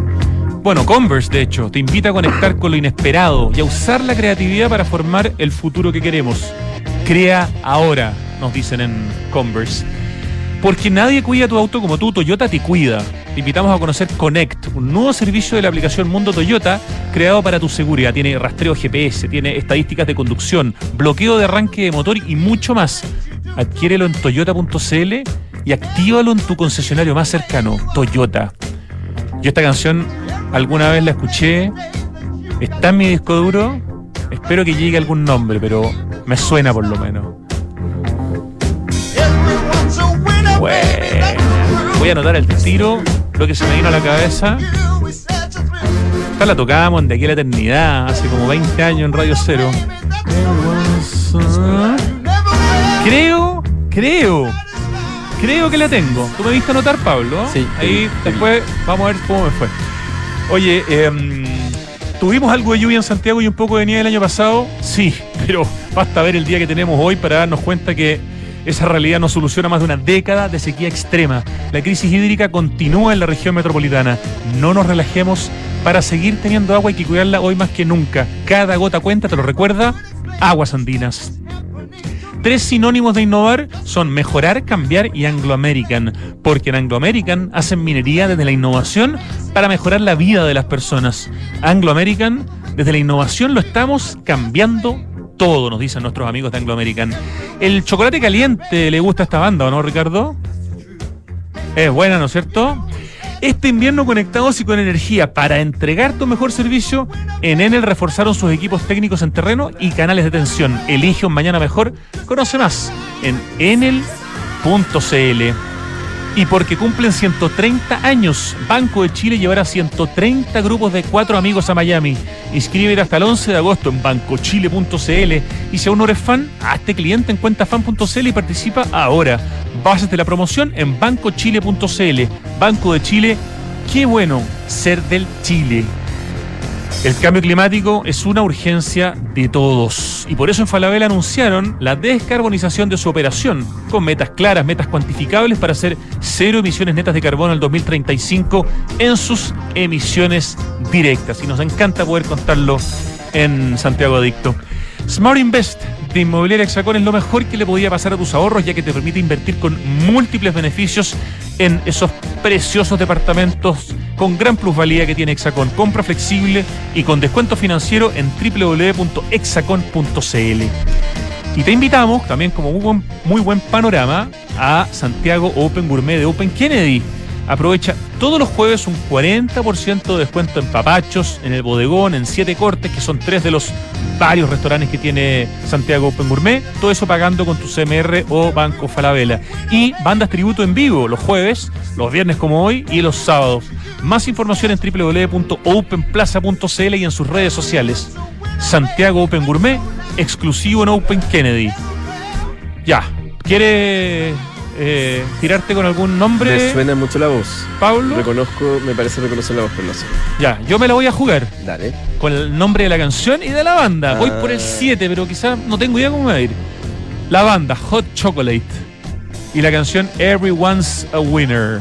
Bueno, Converse, de hecho, te invita a conectar con lo inesperado y a usar la creatividad para formar el futuro que queremos. Crea ahora, nos dicen en Converse. Porque nadie cuida tu auto como tú, Toyota te cuida. Te invitamos a conocer Connect, un nuevo servicio de la aplicación Mundo Toyota creado para tu seguridad. Tiene rastreo GPS, tiene estadísticas de conducción, bloqueo de arranque de motor y mucho más. Adquiérelo en toyota.cl y actívalo en tu concesionario más cercano, Toyota. Yo esta canción alguna vez la escuché, está en mi disco duro, espero que llegue algún nombre, pero me suena por lo menos. Bueno, voy a anotar el tiro, lo que se me vino a la cabeza. Esta la tocábamos de aquí a la eternidad, hace como 20 años en Radio Cero. Creo, creo, creo que la tengo. ¿Tú me viste anotar, Pablo? Sí, Ahí sí, sí. después vamos a ver cómo me fue. Oye, em, ¿tuvimos algo de lluvia en Santiago y un poco de nieve el año pasado? Sí, pero basta ver el día que tenemos hoy para darnos cuenta que esa realidad no soluciona más de una década de sequía extrema. La crisis hídrica continúa en la región metropolitana. No nos relajemos. Para seguir teniendo agua hay que cuidarla hoy más que nunca. Cada gota cuenta, te lo recuerda, aguas andinas. Tres sinónimos de innovar son mejorar, cambiar y Anglo American, porque en Anglo American hacen minería desde la innovación para mejorar la vida de las personas. Anglo American, desde la innovación lo estamos cambiando todo, nos dicen nuestros amigos de Anglo American. El chocolate caliente le gusta a esta banda, ¿o no, Ricardo? Es buena, ¿no es cierto? Este invierno conectados y con energía para entregar tu mejor servicio, en Enel reforzaron sus equipos técnicos en terreno y canales de tensión. Elige un mañana mejor. Conoce más en enel.cl. Y porque cumplen 130 años, Banco de Chile llevará 130 grupos de cuatro amigos a Miami. Inscríbete hasta el 11 de agosto en bancochile.cl. Y si aún no eres fan, hazte cliente en cuentafan.cl y participa ahora. Bases de la promoción en bancochile.cl. Banco de Chile, qué bueno ser del Chile. El cambio climático es una urgencia de todos y por eso en Falabella anunciaron la descarbonización de su operación con metas claras, metas cuantificables para hacer cero emisiones netas de carbono el 2035 en sus emisiones directas y nos encanta poder contarlo en Santiago Adicto. Smart Invest de Inmobiliaria Hexacón es lo mejor que le podía pasar a tus ahorros ya que te permite invertir con múltiples beneficios en esos preciosos departamentos con gran plusvalía que tiene Hexacón. Compra flexible y con descuento financiero en www.hexacon.cl. Y te invitamos, también como muy buen, muy buen panorama, a Santiago Open Gourmet de Open Kennedy. Aprovecha todos los jueves un 40% de descuento en papachos, en el bodegón, en siete cortes, que son tres de los varios restaurantes que tiene Santiago Open Gourmet. Todo eso pagando con tu CMR o Banco Falabella. Y bandas tributo en vivo los jueves, los viernes como hoy y los sábados. Más información en www.openplaza.cl y en sus redes sociales. Santiago Open Gourmet, exclusivo en Open Kennedy. Ya, ¿quieres eh, tirarte con algún nombre? Me suena mucho la voz. Pablo. Reconozco, me parece reconocer la voz, pero no sé. Ya, yo me la voy a jugar. Dale. Con el nombre de la canción y de la banda. Voy Ah. por el 7, pero quizás no tengo idea cómo me va a ir. La banda, Hot Chocolate. Y la canción Everyone's a Winner.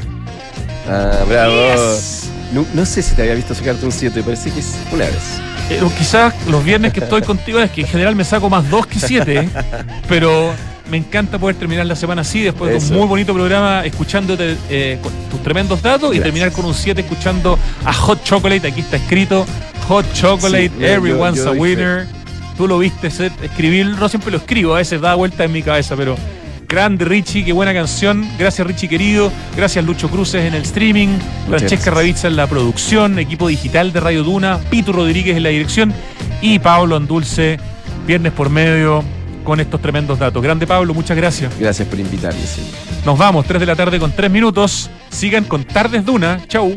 Ah, bravo. Yes. No, no sé si te había visto sacarte un 7, parece que es una vez. Eh, quizás los viernes que estoy contigo es que en general me saco más 2 que 7, pero me encanta poder terminar la semana así, después de un muy bonito programa, escuchándote eh, con tus tremendos datos y terminar con un 7 escuchando a Hot Chocolate. Aquí está escrito Hot Chocolate, Sí, Everyone's yo a Winner. Tú lo viste ser- escribir, no siempre lo escribo, a veces da vuelta en mi cabeza, pero grande Richie, qué buena canción. Gracias Richie querido, gracias Lucho Cruces en el streaming, Francesca. Ravizza en la producción, equipo digital de Radio Duna, Pitu Rodríguez en la dirección y Pablo Andulce, viernes por medio, con estos tremendos datos. Grande Pablo, muchas gracias. Gracias por invitarme, sí. Nos vamos, 3 de la tarde con 3 minutos. Sigan con Tardes Duna. Chau.